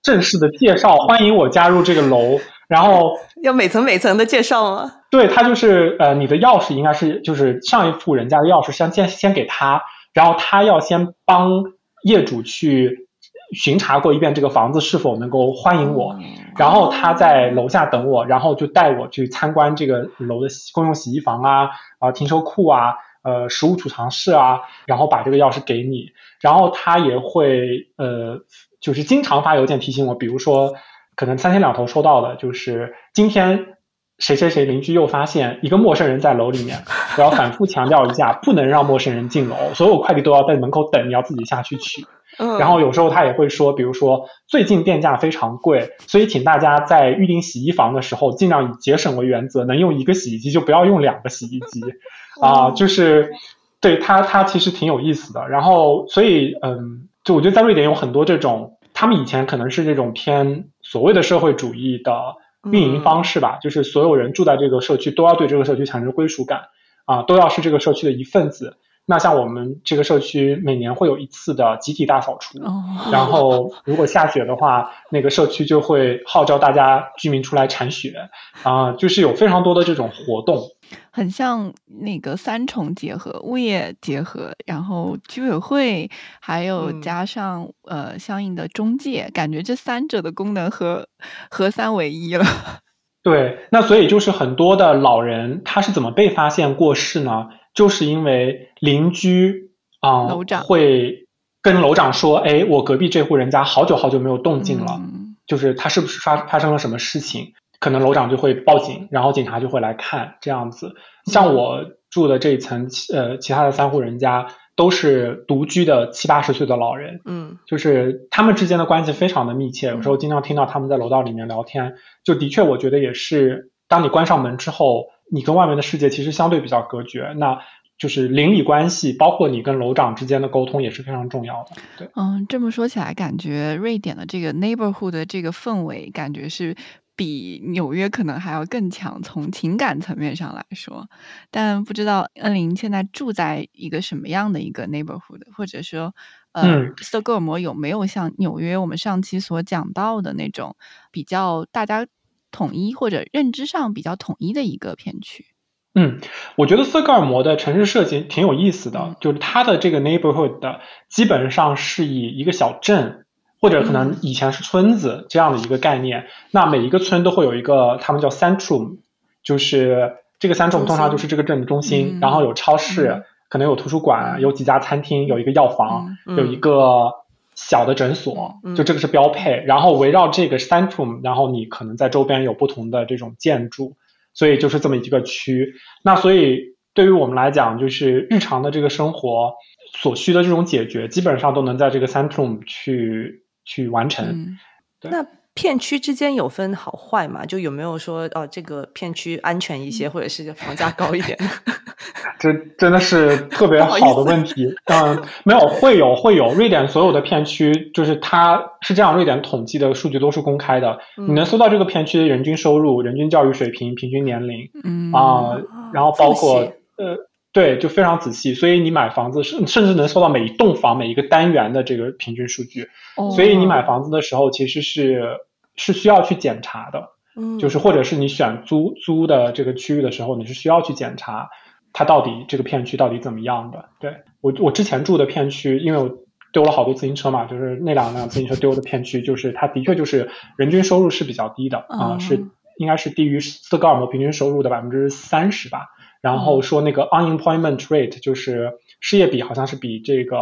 正式的介绍，欢迎我加入这个楼。然后 要每层每层的介绍吗？对他就是呃你的钥匙应该是就是上一户人家的钥匙先先先给他，然后他要先帮业主去巡查过一遍这个房子是否能够欢迎我。然后他在楼下等我，然后就带我去参观这个楼的洗公用洗衣房啊、啊、停车库啊、呃食物储藏室啊，然后把这个钥匙给你，然后他也会呃就是经常发邮件提醒我，比如说可能三天两头收到的，就是今天谁谁谁邻居又发现一个陌生人在楼里面，我要反复强调一下，不能让陌生人进楼，所有快递都要在门口等，你要自己下去取。嗯，然后有时候他也会说，比如说最近电价非常贵，所以请大家在预定洗衣房的时候，尽量以节省为原则，能用一个洗衣机就不要用两个洗衣机 啊、就是对他他其实挺有意思的。然后所以嗯，就我觉得在瑞典有很多这种，他们以前可能是这种偏所谓的社会主义的运营方式吧，就是所有人住在这个社区都要对这个社区产生归属感啊，都要是这个社区的一份子。那像我们这个社区每年会有一次的集体大扫除，哦，然后如果下雪的话，那个社区就会号召大家居民出来铲雪啊、就是有非常多的这种活动。很像那个三重结合，物业结合，然后居委会，还有嗯加上、呃相应的中介，感觉这三者的功能合合三为一了。对，那所以就是很多的老人他是怎么被发现过世呢？就是因为邻居啊、会跟楼长说，哎，我隔壁这户人家好久好久没有动静了，嗯就是他是不是发发生了什么事情？可能楼长就会报警，然后警察就会来看这样子。像我住的这一层，呃，其他的三户人家都是独居的七八十岁的老人，嗯就是他们之间的关系非常的密切，有时候经常听到他们在楼道里面聊天，就的确我觉得也是，当你关上门之后，你跟外面的世界其实相对比较隔绝，那就是邻里关系，包括你跟楼长之间的沟通也是非常重要的。对，嗯，这么说起来，感觉瑞典的这个 neighborhood 的这个氛围，感觉是比纽约可能还要更强，从情感层面上来说。但不知道恩林现在住在一个什么样的一个 neighborhood，或者说，呃，嗯斯德哥尔摩有没有像纽约我们上期所讲到的那种比较大家统一或者认知上比较统一的一个片区？嗯，我觉得斯德哥尔摩的城市设计挺有意思的，就是它的这个 neighborhood 的基本上是以一个小镇或者可能以前是村子这样的一个概念。那每一个村都会有一个他们叫 centrum，就是这个 centrum 通常就是这个镇的中心，嗯。然后有超市，嗯。可能有图书馆，有几家餐厅，有一个药房，嗯。有一个小的诊所，嗯就这个是标配。然后围绕这个 centrum，然后你可能在周边有不同的这种建筑。所以就是这么一个区。那所以对于我们来讲，就是日常的这个生活所需的这种解决，基本上都能在这个 Centrum 去去完成。嗯对那片区之间有分好坏嘛？就有没有说哦，这个片区安全一些，或者是房价高一点？这真的是特别好的问题。嗯，没有，会有会有。瑞典所有的片区，就是它是这样，瑞典统计的数据都是公开的，嗯你能搜到这个片区的人均收入、人均教育水平、平均年龄嗯啊、然后包括呃，对，就非常仔细，所以你买房子甚甚至能搜到每一栋房每一个单元的这个平均数据。哦所以你买房子的时候其实是是需要去检查的，嗯，就是或者是你选租租的这个区域的时候，你是需要去检查它到底这个片区到底怎么样的。对我我之前住的片区，因为我丢了好多自行车嘛，就是那两辆自行车丢的片区，就是它的确就是人均收入是比较低的啊、嗯是应该是低于斯德哥尔摩平均收入的百分之三十吧。然后说那个 unemployment rate 就是失业比好像是比这个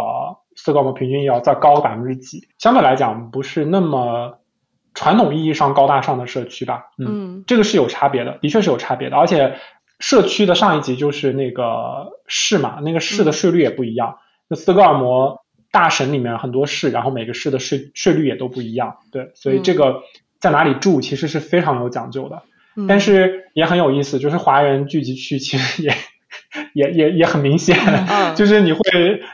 斯德哥尔摩平均要再高百分之几，相对来讲不是那么传统意义上高大上的社区吧，嗯，嗯。这个是有差别的，的确是有差别的，而且社区的上一级就是那个市嘛，那个市的税率也不一样，那斯德哥尔摩大省里面很多市，然后每个市的税税率也都不一样，对，所以这个在哪里住其实是非常有讲究的。嗯。但是也很有意思，就是华人聚集区其实也也也也很明显，嗯。就是你会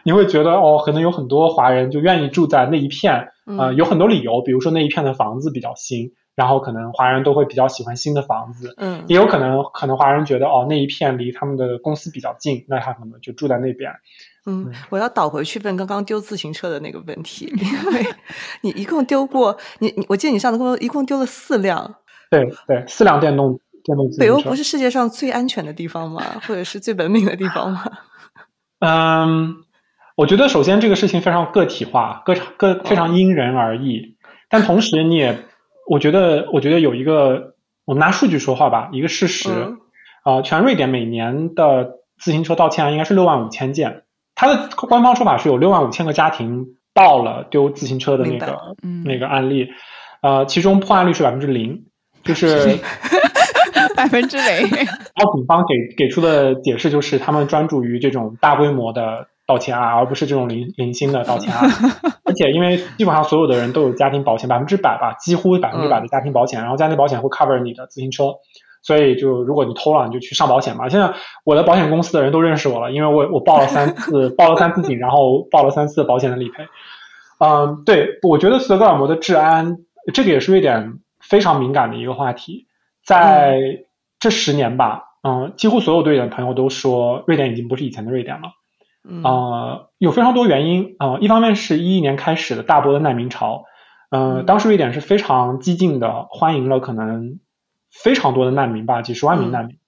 你会觉得哦，可能有很多华人就愿意住在那一片，呃，嗯有很多理由，比如说那一片的房子比较新，然后可能华人都会比较喜欢新的房子，嗯也有可能可能华人觉得哦那一片离他们的公司比较近，那他可能就住在那边。嗯，我要倒回去问刚刚丢自行车的那个问题，因为你一共丢过，你你我记得你上次跟我一共丢了四辆，对对，四辆电动电动自行车北欧不。是世界上最安全的地方吗？或者是最文明的地方吗？嗯，我觉得首先这个事情非常个体化，个个非常因人而异。但同时你也，我觉得我觉得有一个，我们拿数据说话吧，一个事实，嗯呃，全瑞典每年的自行车盗窃案应该是六万五千件，它的官方说法是有六万五千个家庭报了丢自行车的那个嗯那个案例，呃，其中破案率是百分之零，就是。百分之零。然后警方给给出的解释就是，他们专注于这种大规模的盗窃案，而不是这种零零星的道歉案。而且，因为基本上所有的人都有家庭保险，百分之百吧，几乎百分之百的家庭保险，然后家庭保险会 cover 你的自行车。所以，就如果你偷了，你就去上保险嘛。现在我的保险公司的人都认识我了，因为我我报了三次，报了三次警，然后报了三次保险的理赔。嗯，对，我觉得斯德哥尔摩的治安，这个也是瑞典非常敏感的一个话题。在这十年吧，嗯，几乎所有瑞典朋友都说，瑞典已经不是以前的瑞典了。嗯。呃，有非常多原因，呃，一方面是一一年开始的大波的难民潮，呃，嗯。当时瑞典是非常激进的欢迎了可能非常多的难民吧，几十万名嗯。难民。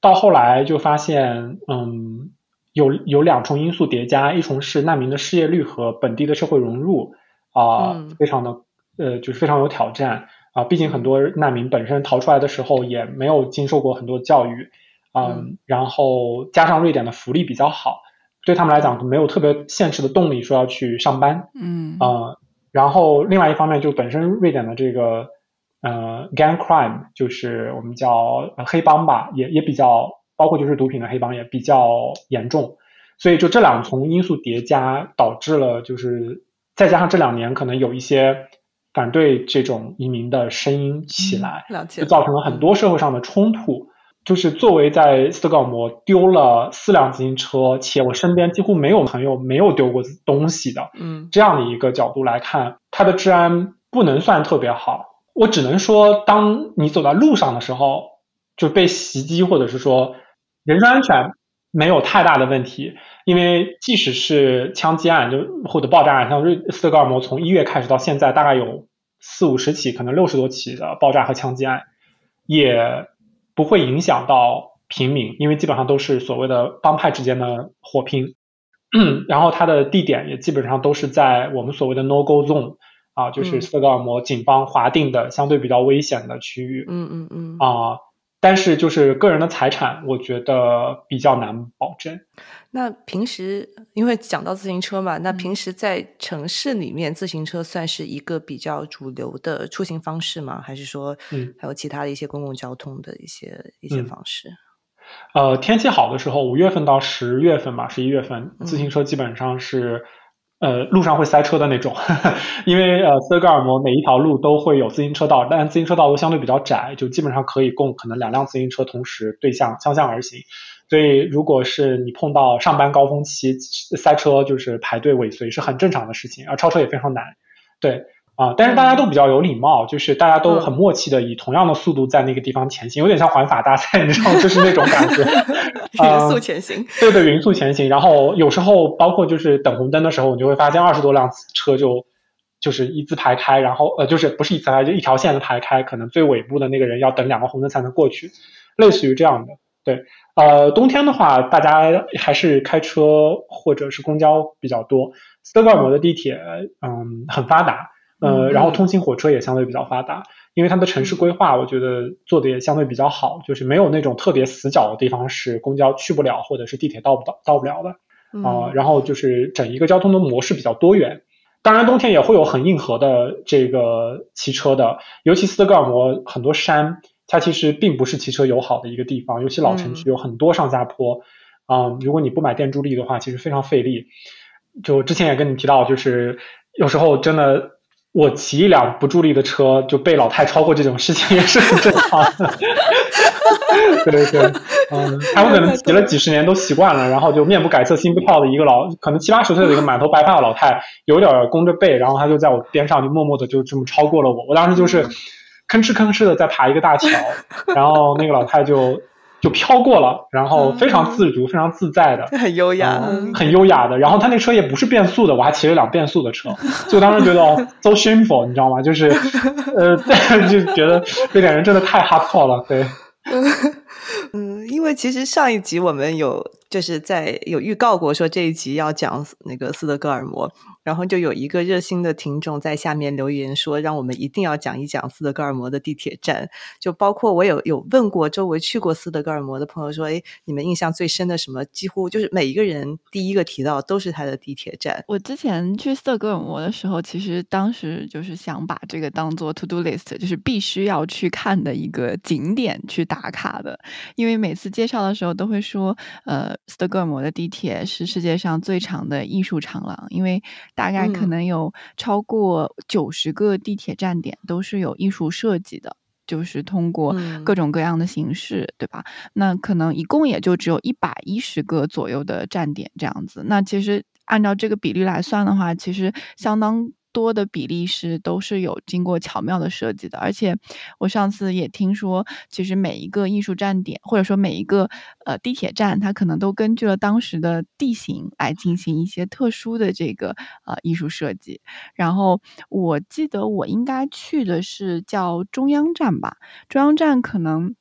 到后来就发现，嗯，有有两重因素叠加，一重是难民的失业率和本地的社会融入啊、嗯。非常的呃，就是非常有挑战啊、毕竟很多难民本身逃出来的时候也没有经受过很多教育，嗯，嗯。然后加上瑞典的福利比较好，对他们来讲没有特别现实的动力说要去上班，嗯呃，然后另外一方面就本身瑞典的这个呃 gang crime 就是我们叫呃黑帮吧，也也比较包括就是毒品的黑帮也比较严重，所以就这两重因素叠加导致了就是再加上这两年可能有一些反对这种移民的声音起来，了解就造成了很多社会上的冲突。就是作为在斯德哥尔摩丢了四辆自行车，且我身边几乎没有朋友没有丢过东西的，嗯这样的一个角度来看，它的治安不能算特别好。我只能说，当你走在路上的时候，就被袭击，或者是说人身安全没有太大的问题，因为即使是枪击案就或者爆炸案，像瑞斯德哥尔摩从一月开始到现在，大概有四五十起，可能六十多起的爆炸和枪击案，也不会影响到平民，因为基本上都是所谓的帮派之间的火拼。嗯，然后它的地点也基本上都是在我们所谓的 no go zone 啊，就是嗯斯德哥尔摩警方划定的相对比较危险的区域嗯嗯嗯啊。但是就是个人的财产，我觉得比较难保证。那平时因为讲到自行车嘛，那嗯。平时在城市里面，自行车算是一个比较主流的出行方式吗？还是说，嗯，还有其他的一些公共交通的一些一些嗯。方式？呃，天气好的时候，五月份到十月份吧，十一月份，嗯。自行车基本上是，呃，路上会塞车的那种，因为呃，斯德哥尔摩每一条路都会有自行车道，但自行车道路相对比较窄，就基本上可以供可能两辆自行车同时对向相向而行，所以如果是你碰到上班高峰期塞车，就是排队尾随是很正常的事情，而超车也非常难，对。啊，但是大家都比较有礼貌，就是大家都很默契的以同样的速度在那个地方前行，有点像环法大赛，你知道，就是那种感觉，匀速前行。对对，匀速前行。然后有时候包括就是等红灯的时候，你就会发现二十多辆车就就是一字排开，然后呃，就是不是一字排开，就一条线的排开，可能最尾部的那个人要等两个红灯才能过去，类似于这样的。对，呃，冬天的话，大家还是开车或者是公交比较多。斯德哥尔摩的地铁，嗯，很发达。呃，然后通勤火车也相对比较发达，因为它的城市规划，我觉得做的也相对比较好，就是没有那种特别死角的地方是公交去不了，或者是地铁到不到到不了的啊。然后就是整一个交通的模式比较多元，当然冬天也会有很硬核的这个骑车的，尤其斯德哥尔摩很多山，它其实并不是骑车友好的一个地方，尤其老城区有很多上下坡啊。如果你不买电助力的话，其实非常费力。就之前也跟你提到，就是有时候真的。我骑一辆不助力的车就被老太超过，这种事情也是很正常的。对对对，嗯，他们可能骑了几十年都习惯了，然后就面不改色心不跳的一个老，可能七八十岁的一个满头白发的老太，有点弓着背，然后他就在我边上就默默的就这么超过了我。我当时就是吭哧吭哧的在爬一个大桥，然后那个老太就。就飘过了，然后非常自如、非常自在的，很优雅，很优雅的。然后他那车也不是变速的，我还骑了辆变速的车，就当时觉得 so shameful，你知道吗？就是，呃，就觉得这点人真的太 hardcore 了，对。嗯，因为其实上一集我们有就是在有预告过，说这一集要讲那个斯德哥尔摩。然后就有一个热心的听众在下面留言说，让我们一定要讲一讲斯德哥尔摩的地铁站。就包括我有有问过周围去过斯德哥尔摩的朋友说，哎，你们印象最深的什么？几乎就是每一个人第一个提到都是他的地铁站。我之前去斯德哥尔摩的时候，其实当时就是想把这个当做 to do list，就是必须要去看的一个景点去打卡的。因为每次介绍的时候都会说，呃，斯德哥尔摩的地铁是世界上最长的艺术长廊，因为大概可能有超过九十个地铁站点都是有艺术设计的，就是通过各种各样的形式，对吧？那可能一共也就只有一百一十个左右的站点这样子。那其实按照这个比例来算的话，其实相当。多的比例是都是有经过巧妙的设计的，而且我上次也听说，其实每一个艺术站点或者说每一个呃地铁站，它可能都根据了当时的地形来进行一些特殊的这个呃艺术设计。然后我记得我应该去的是叫中央站吧，中央站可能。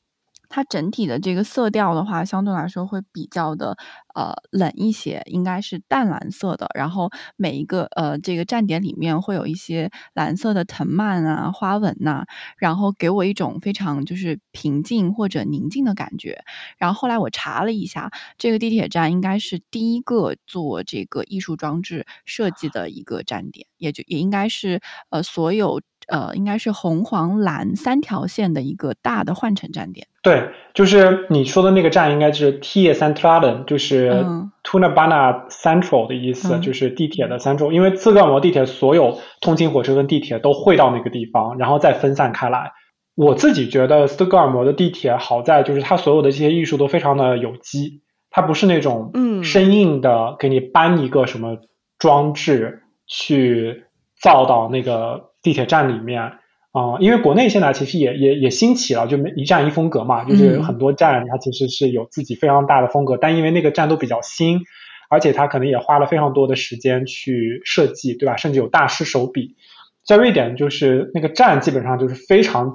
它整体的这个色调的话，相对来说会比较的呃冷一些，应该是淡蓝色的。然后每一个呃这个站点里面会有一些蓝色的藤蔓啊、花纹呐，然后给我一种非常就是平静或者宁静的感觉。然后后来我查了一下，这个地铁站应该是第一个做这个艺术装置设计的一个站点，也就也应该是呃所有。呃，应该是红黄蓝三条线的一个大的换乘站点。对，就是你说的那个站，应该是 T Central，就是 Tunabana Central 的意思，就是地铁的 Central。因为斯德哥尔摩地铁所有通勤火车跟地铁都会到那个地方，然后再分散开来。我自己觉得斯德哥尔摩的地铁好在就是它所有的这些艺术都非常的有机，它不是那种嗯生硬的给你搬一个什么装置去造到那个。地铁站里面啊，因为国内现在其实也也也兴起了，就一站一风格嘛，就是很多站它其实是有自己非常大的风格，但因为那个站都比较新，而且它可能也花了非常多的时间去设计，对吧？甚至有大师手笔。在瑞典，就是那个站基本上就是非常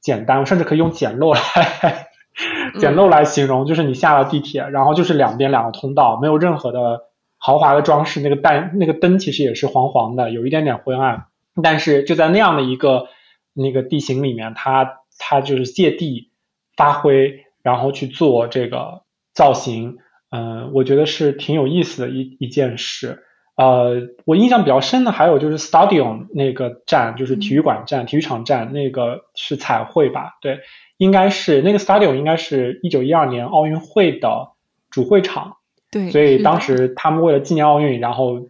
简单，甚至可以用简陋来 简陋来形容，就是你下了地铁，然后就是两边两个通道，没有任何的豪华的装饰，那个灯那个灯其实也是黄黄的，有一点点昏暗。但是就在那样的一个那个地形里面，他他就是借地发挥，然后去做这个造型，嗯，我觉得是挺有意思的一一件事。呃，我印象比较深的还有就是 Stadium 那个站，就是体育馆站、体育场站，那个是彩绘吧？对，应该是那个 Stadium 应该是一九一二年奥运会的主会场。对，所以当时他们为了纪念奥运，然后。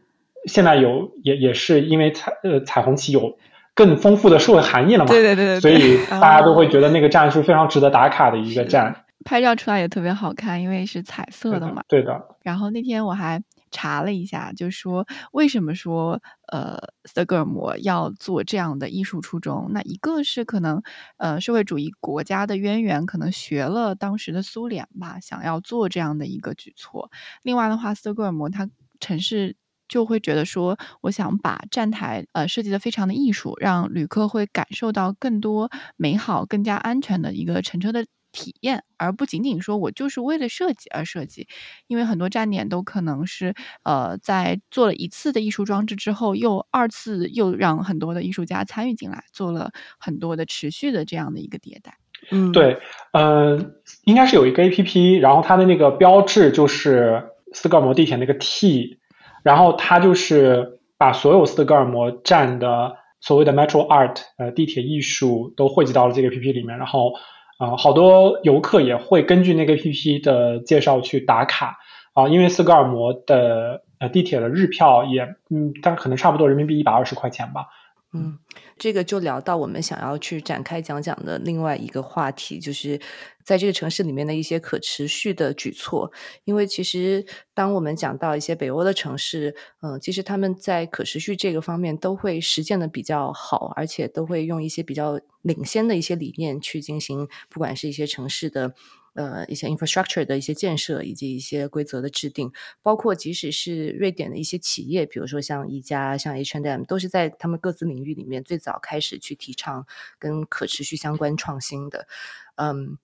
现在有也也是因为彩呃彩虹旗有更丰富的社会含义了嘛？对对对对，所以大家都会觉得那个站是非常值得打卡的一个站。拍照出来也特别好看，因为是彩色的嘛。对的。然后那天我还查了一下，就说为什么说呃斯德哥尔摩要做这样的艺术初衷？那一个是可能呃社会主义国家的渊源，可能学了当时的苏联吧，想要做这样的一个举措。另外的话，斯德哥尔摩它城市。就会觉得说，我想把站台呃设计的非常的艺术，让旅客会感受到更多美好、更加安全的一个乘车的体验，而不仅仅说我就是为了设计而设计。因为很多站点都可能是呃在做了一次的艺术装置之后，又二次又让很多的艺术家参与进来，做了很多的持续的这样的一个迭代。嗯，对，呃，应该是有一个 A P P，然后它的那个标志就是斯格尔摩地铁那个 T。然后他就是把所有斯德哥尔摩站的所谓的 Metro Art，呃，地铁艺术都汇集到了这个 APP 里面。然后，呃，好多游客也会根据那个 APP 的介绍去打卡啊，因为斯德哥尔摩的呃地铁的日票也，嗯，但可能差不多人民币一百二十块钱吧。嗯，这个就聊到我们想要去展开讲讲的另外一个话题，就是在这个城市里面的一些可持续的举措。因为其实当我们讲到一些北欧的城市，嗯，其实他们在可持续这个方面都会实践的比较好，而且都会用一些比较领先的一些理念去进行，不管是一些城市的。呃，一些 infrastructure 的一些建设以及一些规则的制定，包括即使是瑞典的一些企业，比如说像宜家、像 H&M，都是在他们各自领域里面最早开始去提倡跟可持续相关创新的。嗯，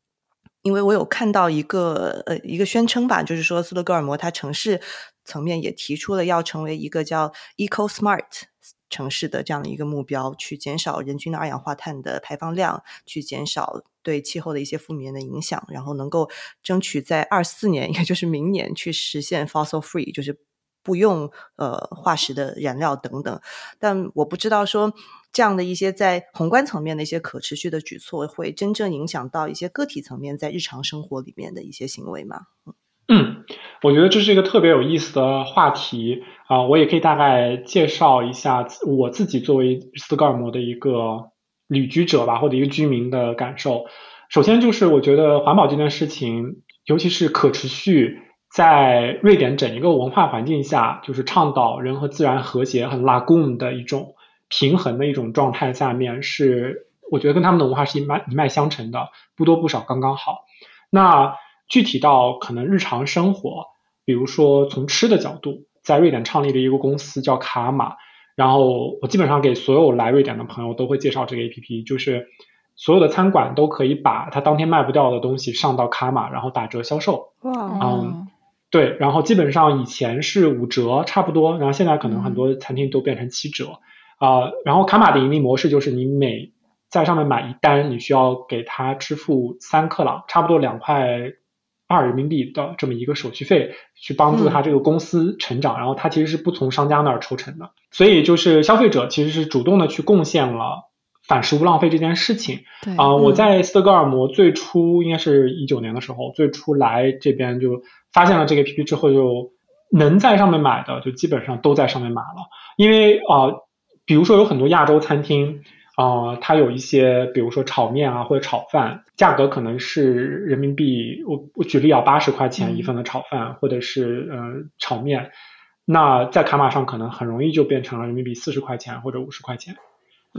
因为我有看到一个呃一个宣称吧，就是说斯德哥尔摩它城市层面也提出了要成为一个叫 Eco Smart。城市的这样的一个目标，去减少人均的二氧化碳的排放量，去减少对气候的一些负面的影响，然后能够争取在二四年，也就是明年去实现 fossil free，就是不用呃化石的燃料等等。但我不知道说这样的一些在宏观层面的一些可持续的举措，会真正影响到一些个体层面在日常生活里面的一些行为吗？嗯，嗯我觉得这是一个特别有意思的话题啊，我也可以大概介绍一下我自己作为斯德哥尔摩的一个旅居者吧，或者一个居民的感受。首先就是我觉得环保这件事情，尤其是可持续，在瑞典整一个文化环境下，就是倡导人和自然和谐、很 lagoon 的一种平衡的一种状态下面，是我觉得跟他们的文化是一脉一脉相承的，不多不少，刚刚好。那具体到可能日常生活，比如说从吃的角度，在瑞典创立了一个公司叫卡玛，然后我基本上给所有来瑞典的朋友都会介绍这个 A P P，就是所有的餐馆都可以把它当天卖不掉的东西上到卡玛，然后打折销售。哇，嗯，对，然后基本上以前是五折差不多，然后现在可能很多餐厅都变成七折啊。然后卡玛的盈利模式就是你每在上面买一单，你需要给他支付三克朗，差不多两块。二人民币的这么一个手续费，去帮助他这个公司成长，然后他其实是不从商家那儿抽成的，所以就是消费者其实是主动的去贡献了反食物浪费这件事情。啊，我在斯德哥尔摩最初应该是一九年的时候，最初来这边就发现了这个 APP 之后，就能在上面买的就基本上都在上面买了，因为啊，比如说有很多亚洲餐厅。啊，它有一些，比如说炒面啊，或者炒饭，价格可能是人民币，我我举例啊，八十块钱一份的炒饭，或者是呃炒面，那在卡玛上可能很容易就变成了人民币四十块钱或者五十块钱，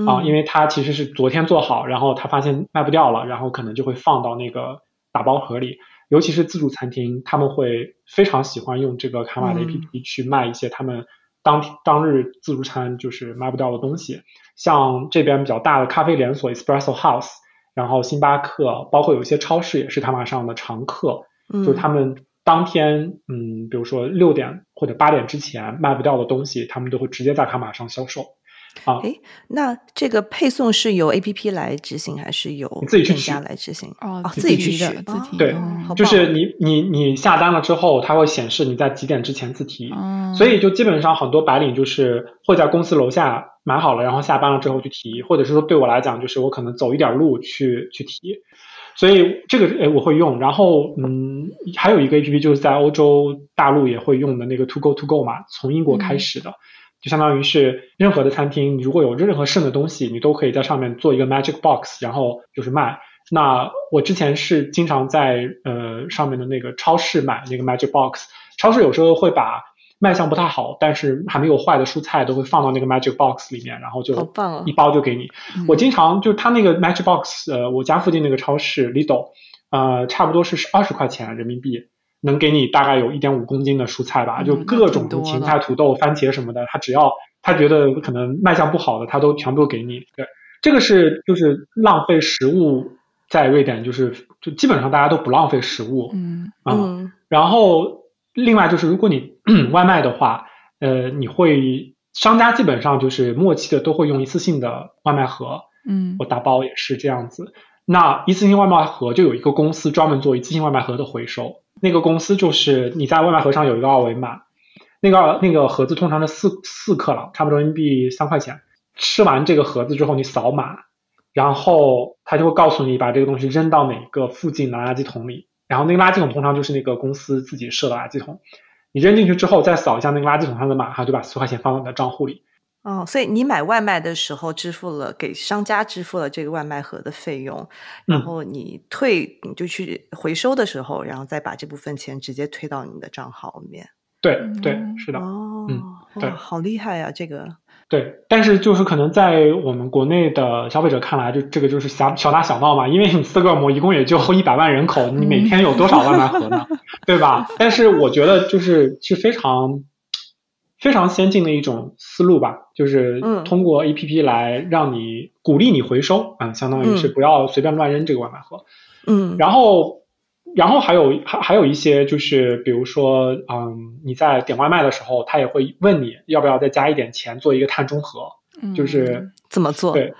啊，因为它其实是昨天做好，然后他发现卖不掉了，然后可能就会放到那个打包盒里，尤其是自助餐厅，他们会非常喜欢用这个卡玛的 APP 去卖一些他们。当当日自助餐就是卖不掉的东西，像这边比较大的咖啡连锁 Espresso House，然后星巴克，包括有一些超市也是卡玛上的常客，嗯就是他们当天，嗯，比如说六点或者八点之前卖不掉的东西，他们都会直接在卡玛上销售。啊，哎，那这个配送是由 A P P 来执行，还是由店家来执行？哦，自己去取，自提。对，就是你你你下单了之后，它会显示你在几点之前自提。所以就基本上很多白领就是会在公司楼下买好了，然后下班了之后去提，或者是说对我来讲，就是我可能走一点路去去提。所以这个哎我会用，然后嗯，还有一个 A P P 就是在欧洲大陆也会用的那个 To Go To Go 嘛，从英国开始的。就相当于是任何的餐厅，你如果有任何剩的东西，你都可以在上面做一个 magic box，然后就是卖。那我之前是经常在呃上面的那个超市买那个 magic box，超市有时候会把卖相不太好，但是还没有坏的蔬菜都会放到那个 Magic Box 里面，然后就一包就给你。我经常就他那个 Magic Box，呃，我家附近那个超市 Lidl，呃，差不多是二十块钱人民币，能给你大概有一点五公斤的蔬菜吧，嗯就各种的芹菜、土豆、番茄什么的，他只要他觉得可能卖相不好的，他都全部给你。对，这个是就是浪费食物，在瑞典就是就基本上大家都不浪费食物，嗯啊、嗯然后另外就是，如果你 外卖的话，呃，你会商家基本上就是末期的都会用一次性的外卖盒，嗯我打包也是这样子。那一次性外卖盒就有一个公司专门做一次性外卖盒的回收，那个公司就是你在外卖盒上有一个二维码，那个那个盒子通常是四四克朗，差不多人民币三块钱。吃完这个盒子之后，你扫码，然后他就会告诉你把这个东西扔到哪个附近的垃圾桶里。然后那个垃圾桶通常就是那个公司自己设的垃圾桶，你扔进去之后再扫一下那个垃圾桶上的码，他就把四块钱放到你的账户里。哦，所以你买外卖的时候支付了给商家支付了这个外卖盒的费用，然嗯后你退你就去回收的时候，然后再把这部分钱直接退到你的账号里面。对对嗯，是的。哦，嗯哇，对好厉害啊！这个，对，但是就是可能在我们国内的消费者看来，就这个就是小小打小闹嘛，因为你斯德哥尔摩一共也就 一百万人口，你每天有多少外卖盒呢？对吧？但是我觉得就是是非常非常先进的一种思路吧，就是嗯通过 A P P 来让你鼓励你回收啊、相当于是嗯不要随便乱扔这个外卖盒。嗯，然后，然后还有还还有一些就是，比如说，嗯，你在点外卖的时候，他也会问你要不要再加一点钱做一个碳中和，嗯就是怎么做？对，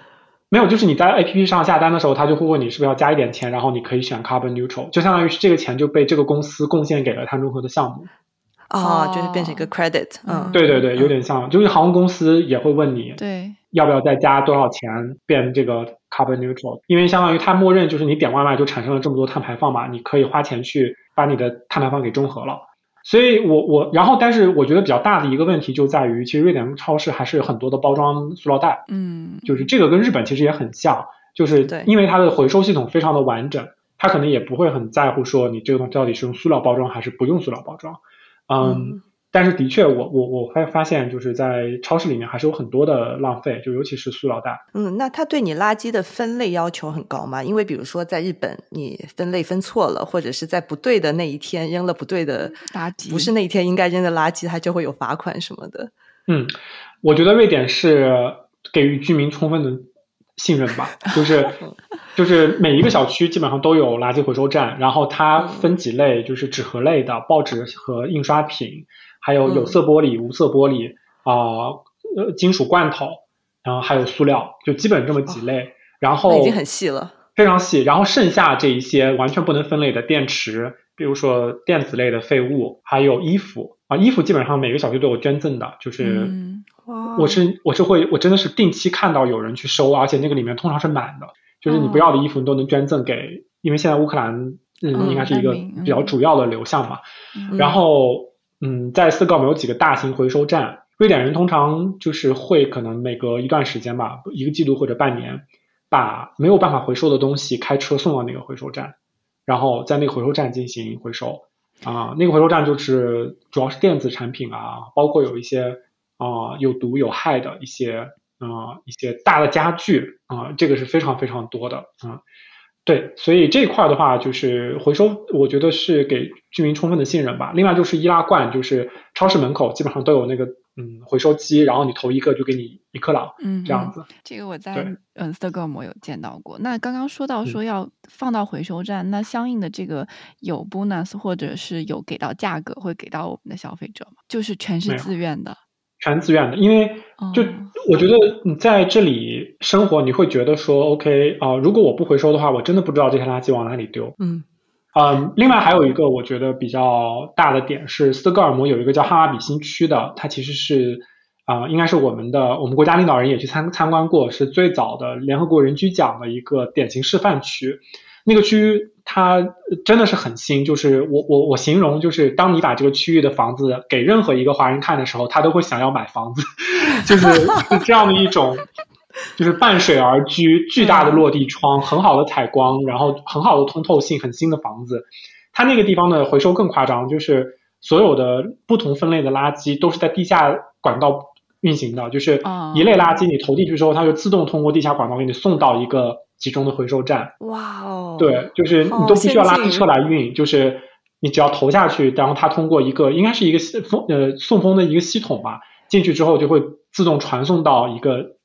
没有，就是你在 A P P 上下单的时候，他就会问你是不是要加一点钱，然后你可以选 carbon neutral，就相当于是这个钱就被这个公司贡献给了碳中和的项目。啊，就是变成一个哦。credit，嗯。嗯，对对对，有点像，就是航空公司也会问你对。要不要再加多少钱变这个 carbon neutral，因为相当于它默认就是你点外卖就产生了这么多碳排放嘛，你可以花钱去把你的碳排放给中和了。所以我我然后但是我觉得比较大的一个问题就在于，其实瑞典超市还是有很多的包装塑料袋，嗯。就是这个跟日本其实也很像，就是对。因为它的回收系统非常的完整，它可能也不会很在乎说你这个东西到底是用塑料包装还是不用塑料包装，嗯嗯但是的确我我我会发现就是在超市里面还是有很多的浪费，就尤其是塑料袋。嗯，那他对你垃圾的分类要求很高吗？因为比如说在日本，你分类分错了，或者是在不对的那一天扔了不对的垃圾不是那一天应该扔的垃圾，它就会有罚款什么的。嗯，我觉得瑞典是给予居民充分的信任吧，就是就是每一个小区基本上都有垃圾回收站，然后它分几类，就是纸盒类的、报纸和印刷品，还有有色玻璃、无色玻璃啊、呃，金属罐头，然后还有塑料，就基本这么几类。然后那已经很细了。非常细，然后剩下这一些完全不能分类的电池，比如说电子类的废物，还有衣服啊，衣服基本上每个小区都有捐赠的，就是我是我是会我真的是定期看到有人去收，而且那个里面通常是满的，就是你不要的衣服你都能捐赠给，因为现在乌克兰嗯嗯应该是一个比较主要的流向嘛，嗯。然后嗯在斯德哥尔有几个大型回收站，瑞典人通常就是会可能每隔一段时间吧，一个季度或者半年，把没有办法回收的东西开车送到那个回收站，然后在那个回收站进行回收。啊，那个回收站就是主要是电子产品啊，包括有一些啊、有毒有害的一些啊、一些大的家具啊、这个是非常非常多的啊。对，所以这一块的话，就是回收，我觉得是给居民充分的信任吧。另外就是易拉罐，就是超市门口基本上都有那个嗯回收机，然后你投一个就给你一克朗嗯这样子。这个我在对嗯斯德哥尔摩有见到过。那刚刚说到嗯说要放到回收站，那相应的这个有 bonus 或者是有给到价格，会给到我们的消费者吗？就是全是自愿的。全自愿的，因为就哦我觉得你在这里生活，你会觉得说，OK 啊、如果我不回收的话，我真的不知道这些垃圾往哪里丢。嗯嗯，另外还有一个我觉得比较大的点是，斯德哥尔摩有一个叫哈瓦比新区的，它其实是啊、应该是我们的我们国家领导人也去参参观过，是最早的联合国人居奖的一个典型示范区。那个区它真的是很新，就是我我我形容就是，当你把这个区域的房子给任何一个华人看的时候，他都会想要买房子，就是是 这样的一种，就是伴水而居，巨大的落地窗，很好的采光，然后很好的通透性，很新的房子。它那个地方的回收更夸张，就是所有的不同分类的垃圾都是在地下管道运行的，就是一类垃圾你投进去之后，它就自动通过地下管道给你送到一个集中的回收站。哇哦！对，就是你都不需要垃圾车来运，就是你只要投下去，然后它通过一个应该是一个风呃送风的一个系统吧，进去之后就会自动传送到一个。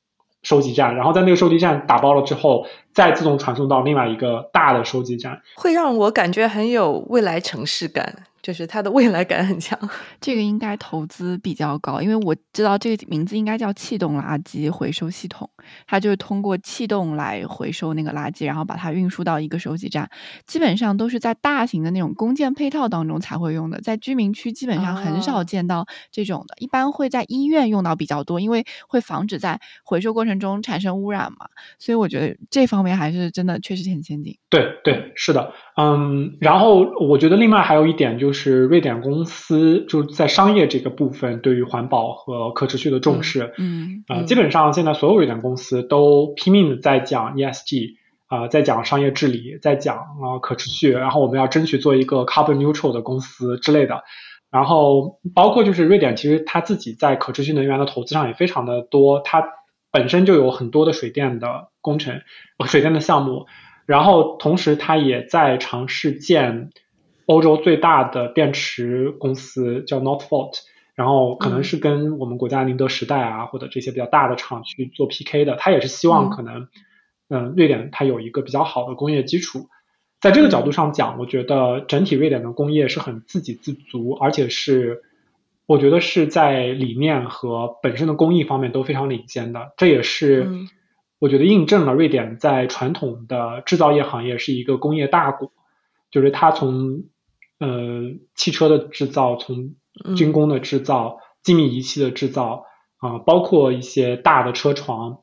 收集站，然后在那个收集站打包了之后，再自动传送到另外一个大的收集站，会让我感觉很有未来城市感。就是它的未来感很强，这个应该投资比较高，因为我知道这个名字应该叫气动垃圾回收系统，它就是通过气动来回收那个垃圾，然后把它运输到一个收集站，基本上都是在大型的那种公建配套当中才会用的，在居民区基本上很少见到这种的，一般会在医院用到比较多，因为会防止在回收过程中产生污染嘛，所以我觉得这方面还是真的确实很先进。对对，是的，嗯，然后我觉得另外还有一点就是。瑞典公司就是在商业这个部分对于环保和可持续的重视，嗯，啊，基本上现在所有瑞典公司都拼命的在讲 ESG，啊，在讲商业治理，在讲啊可持续，然后我们要争取做一个 carbon neutral 的公司之类的，然后包括就是瑞典其实它自己在可持续能源的投资上也非常的多，它本身就有很多的水电的工程，水电的项目，然后同时他也在尝试建。欧洲最大的电池公司叫 Northvolt，然后可能是跟我们国家宁德时代啊或者这些比较大的厂去做 PK 的，他也是希望可能，嗯，瑞典它有一个比较好的工业基础，在这个角度上讲，我觉得整体瑞典的工业是很自给自足，而且是我觉得是在理念和本身的工艺方面都非常领先的，这也是我觉得印证了瑞典在传统的制造业行业是一个工业大国，就是它从呃，汽车的制造，从军工的制造、精密仪器的制造啊，包括一些大的车床，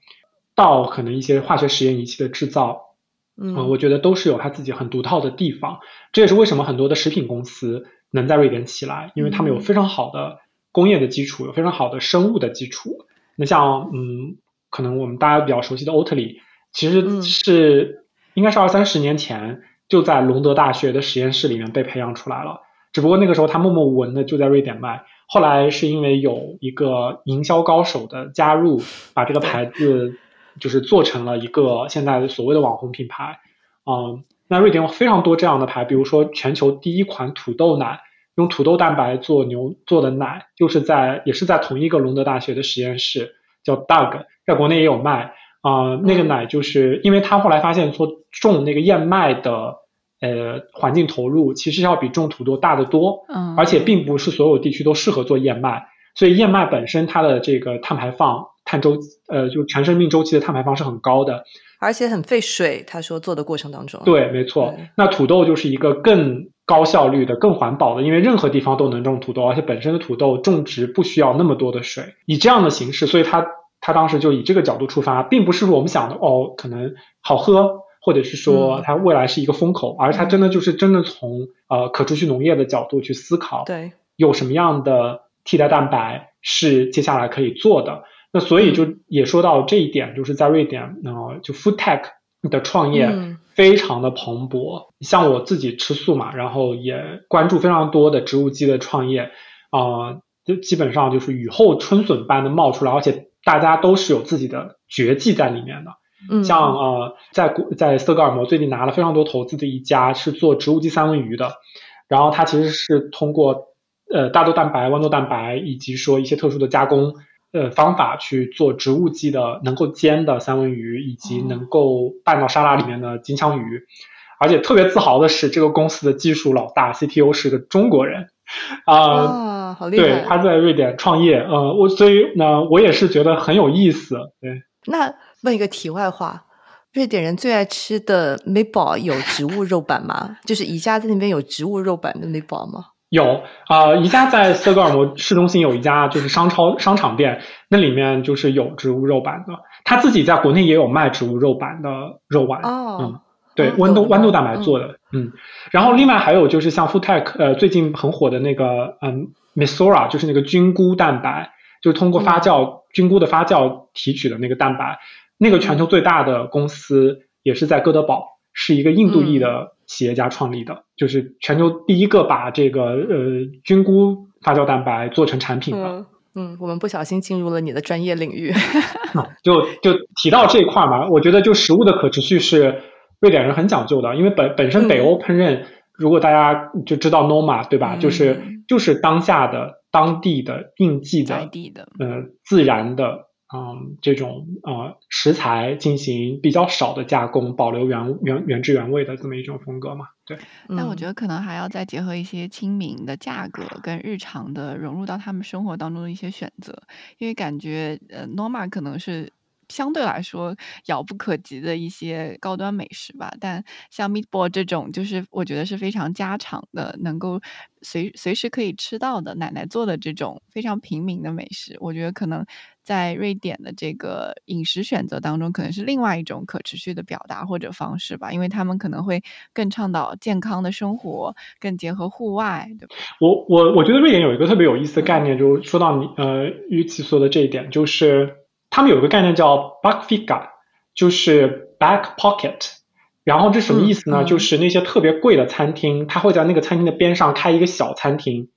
到可能一些化学实验仪器的制造，嗯，我觉得都是有它自己很独到的地方。这也是为什么很多的食品公司能在瑞典起来，因为他们有非常好的工业的基础，有非常好的生物的基础。那像嗯，可能我们大家比较熟悉的欧特里，其实是应该是二三十年前。就在隆德大学的实验室里面被培养出来了，只不过那个时候他默默无闻的就在瑞典卖。后来是因为有一个营销高手的加入，把这个牌子就是做成了一个现在所谓的网红品牌。嗯，那瑞典有非常多这样的牌，比如说全球第一款土豆奶，用土豆蛋白做牛做的奶，就是在也是在同一个隆德大学的实验室，叫 Dug，在国内也有卖。啊，那个奶就是因为他后来发现说种那个燕麦的。呃，环境投入其实要比种土豆大得多，嗯，而且并不是所有地区都适合做燕麦，所以燕麦本身它的这个碳排放、碳周呃，就全生命周期的碳排放是很高的，而且很费水。他说做的过程当中，对，没错。那土豆就是一个更高效率的、更环保的，因为任何地方都能种土豆，而且本身的土豆种植不需要那么多的水，以这样的形式，所以他他当时就以这个角度出发，并不是我们想的哦，可能好喝。或者是说它未来是一个风口，而它真的就是真的从呃可持续农业的角度去思考，对，有什么样的替代蛋白是接下来可以做的。那所以就也说到这一点，就是在瑞典呃，就 food tech 的创业非常的蓬勃。像我自己吃素嘛，然后也关注非常多的植物基的创业啊，就基本上就是雨后春笋般的冒出来，而且大家都是有自己的绝技在里面的。像呃，在国在斯德哥尔摩最近拿了非常多投资的一家是做植物基三文鱼的，然后它其实是通过呃大豆蛋白、豌豆蛋白以及说一些特殊的加工呃方法去做植物基的能够煎的三文鱼，以及能够拌到沙拉里面的金枪鱼，而且特别自豪的是，这个公司的技术老大 CTO 是个中国人啊，好厉害！对，他在瑞典创业，呃，我所以呢，我也是觉得很有意思，对，那。问一个题外话，瑞典人最爱吃的 meatball 有植物肉版吗？就是宜家在那边有植物肉版的 meatball 吗？有啊，宜家在斯德哥尔摩市中心有一家就是商超商场店，那里面就是有植物肉板的。他自己在国内也有卖植物肉板的肉丸。哦，嗯，对，豌豆豌豆蛋白做的，嗯。然后另外还有就是像 Tech，呃，最近很火的那个，嗯，Misora，就是那个菌菇蛋白，就是通过发酵菌菇的发酵提取的那个蛋白。那个全球最大的公司也是在哥德堡，是一个印度裔的企业家创立的，就是全球第一个把这个呃菌菇发酵蛋白做成产品的。嗯，我们不小心进入了你的专业领域。就就提到这一块嘛，我觉得就食物的可持续是瑞典人很讲究的，因为本本身北欧烹饪，如果大家就知道 Noma 对吧？就是就是当下的当地的应季的呃自然的。嗯，这种呃食材进行比较少的加工，保留原原原汁原味的这么一种风格嘛？对。但我觉得可能还要再结合一些亲民的价格跟日常的融入到他们生活当中的一些选择，因为感觉呃，Norma 可能是。相对来说遥不可及的一些高端美食吧，但像 meatball 这种，就是我觉得是非常家常的，能够随随时可以吃到的奶奶做的这种非常平民的美食，我觉得可能在瑞典的这个饮食选择当中，可能是另外一种可持续的表达或者方式吧，因为他们可能会更倡导健康的生活，更结合户外，对吧？我我我觉得瑞典有一个特别有意思的概念，就是说到你呃与其说的这一点，就是。他们有一个概念叫 backfiga，就是 back pocket，然后这什么意思呢？就是那些特别贵的餐厅，他会在那个餐厅的边上开一个小餐厅，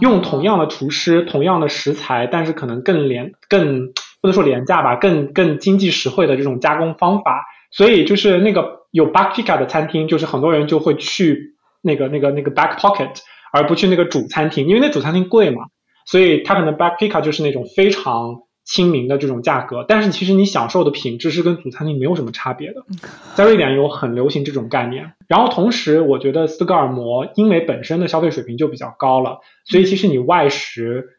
用同样的厨师、同样的食材，但是可能更廉、更不能说廉价吧，更更经济实惠的这种加工方法。所以就是那个有 backpica 的餐厅，就是很多人就会去那个那个那个 back pocket，而不去那个主餐厅，因为那主餐厅贵嘛。所以它可能 backpica 就是那种非常。亲民的这种价格，但是其实你享受的品质是跟主餐厅没有什么差别的。在瑞典有很流行这种概念，然后同时我觉得斯德哥尔摩因为本身的消费水平就比较高了，所以其实你外食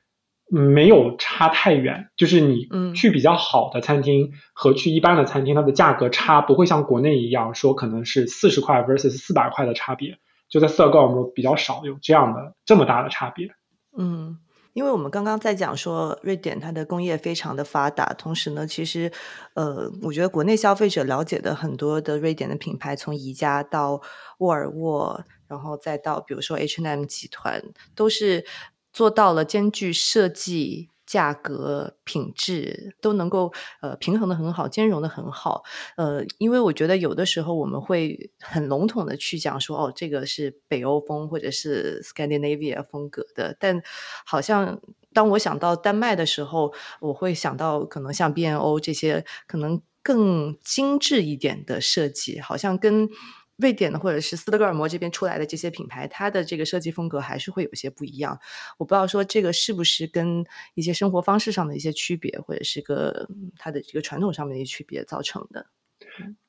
没有差太远，就是你去比较好的餐厅和去一般的餐厅，它的价格差不会像国内一样说可能是四十块 versus 四百块的差别，就在斯德哥尔摩比较少有这样的这么大的差别。嗯。因为我们刚刚在讲说，瑞典它的工业非常的发达，同时呢，其实，呃，我觉得国内消费者了解的很多的瑞典的品牌，从宜家到沃尔沃，然后再到比如说 H&M 集团，都是做到了兼具设计。价格、品质都能够呃平衡的很好，兼容的很好。呃，因为我觉得有的时候我们会很笼统的去讲说，哦，这个是北欧风或者是 Scandinavia 风格的，但好像当我想到丹麦的时候，我会想到可能像 B&O 这些可能更精致一点的设计，好像跟。瑞典的或者是斯德哥尔摩这边出来的这些品牌，它的这个设计风格还是会有些不一样。我不知道说这个是不是跟一些生活方式上的一些区别，或者是个它的这个传统上面的一些区别造成的。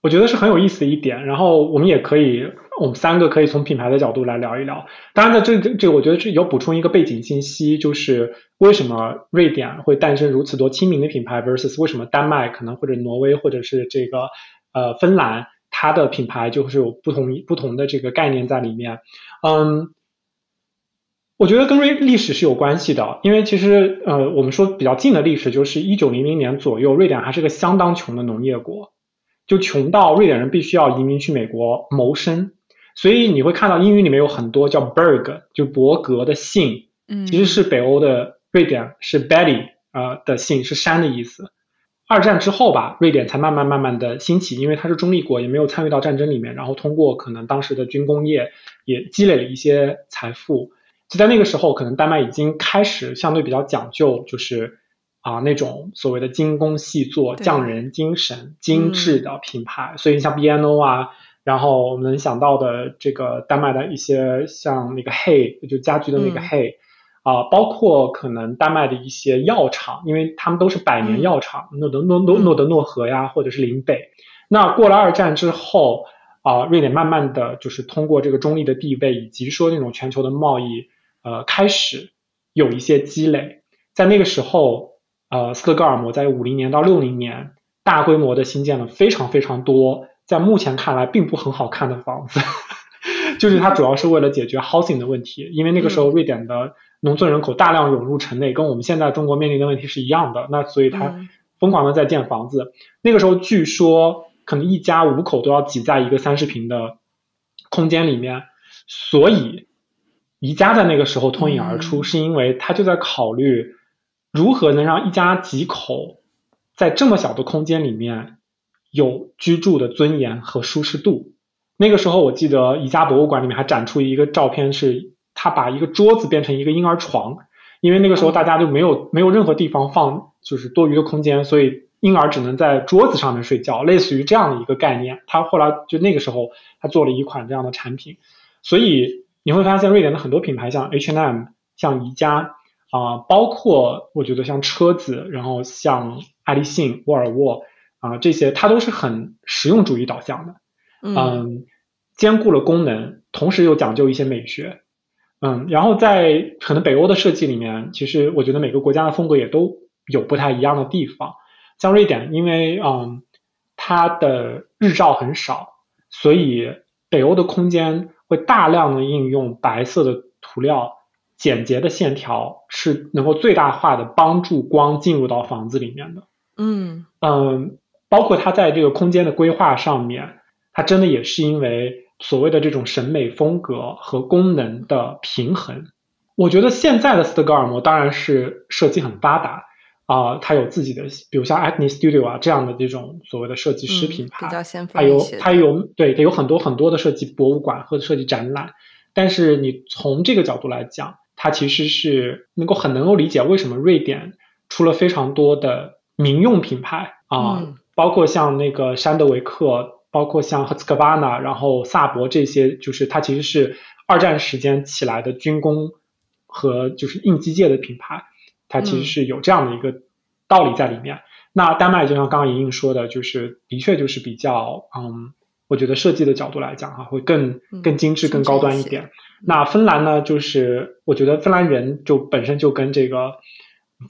我觉得是很有意思的一点。然后我们也可以，我们三个可以从品牌的角度来聊一聊。当然呢，这这我觉得是有补充一个背景信息，就是为什么瑞典会诞生如此多亲民的品牌，versus 为什么丹麦可能或者挪威或者是这个呃芬兰。它的品牌就是有不同不同的这个概念在里面，嗯，我觉得跟瑞历史是有关系的，因为其实呃我们说比较近的历史就是一九零零年左右，瑞典还是个相当穷的农业国，就穷到瑞典人必须要移民去美国谋生，所以你会看到英语里面有很多叫 berg 就伯格的姓，嗯，其实是北欧的瑞典是 Betty 啊的姓是山的意思。二战之后吧，瑞典才慢慢慢慢的兴起，因为它是中立国，也没有参与到战争里面，然后通过可能当时的军工业也积累了一些财富。就在那个时候，可能丹麦已经开始相对比较讲究，就是啊那种所谓的精工细作、匠人精神、精致的品牌。所以像 B&O 啊，然后我们能想到的这个丹麦的一些像那个 Hay，就家居的那个 Hay。啊，包括可能丹麦的一些药厂，因为他们都是百年药厂，诺德诺诺诺德诺河呀，或者是林北。那过了二战之后，啊，瑞典慢慢的就是通过这个中立的地位，以及说那种全球的贸易，呃，开始有一些积累。在那个时候，呃，斯德哥尔摩在五零年到六零年大规模的新建了非常非常多，在目前看来并不很好看的房子，就是它主要是为了解决 housing 的问题，因为那个时候瑞典的。农村人口大量涌入城内，跟我们现在中国面临的问题是一样的。那所以他疯狂的在建房子。那个时候据说可能一家五口都要挤在一个三十平的空间里面。所以宜家在那个时候脱颖而出，是因为他就在考虑如何能让一家几口在这么小的空间里面有居住的尊严和舒适度。那个时候我记得宜家博物馆里面还展出一个照片，是他把一个桌子变成一个婴儿床，因为那个时候大家就没有没有任何地方放就是多余的空间，所以婴儿只能在桌子上面睡觉，类似于这样的一个概念。他后来就那个时候他做了一款这样的产品，所以你会发现瑞典的很多品牌，像 H&M、像宜家啊，包括我觉得像车子，然后像爱立信、沃尔沃啊这些，它都是很实用主义导向的。嗯，兼顾了功能，同时又讲究一些美学。嗯，然后在可能北欧的设计里面，其实我觉得每个国家的风格也都有不太一样的地方。像瑞典，因为嗯它的日照很少，所以北欧的空间会大量的应用白色的涂料，简洁的线条是能够最大化的帮助光进入到房子里面的。嗯嗯，包括它在这个空间的规划上面。它真的也是因为所谓的这种审美风格和功能的平衡。我觉得现在的斯德哥尔摩当然是设计很发达啊，它有自己的，比如像 Acne Studio 啊这样的这种所谓的设计师品牌，它有它有对它有很多很多的设计博物馆和设计展览。但是你从这个角度来讲，它其实是能够很能够理解为什么瑞典出了非常多的民用品牌啊，包括像那个山德维克。包括像 q v a n a 然后萨博这些，就是它其实是二战时间起来的军工和就是硬机械的品牌，它其实是有这样的一个道理在里面。那丹麦就像刚刚莹莹说的，就是的确就是比较，嗯，我觉得设计的角度来讲哈，会更更精致、更高端一点。那芬兰呢，就是我觉得芬兰人就本身就跟这个。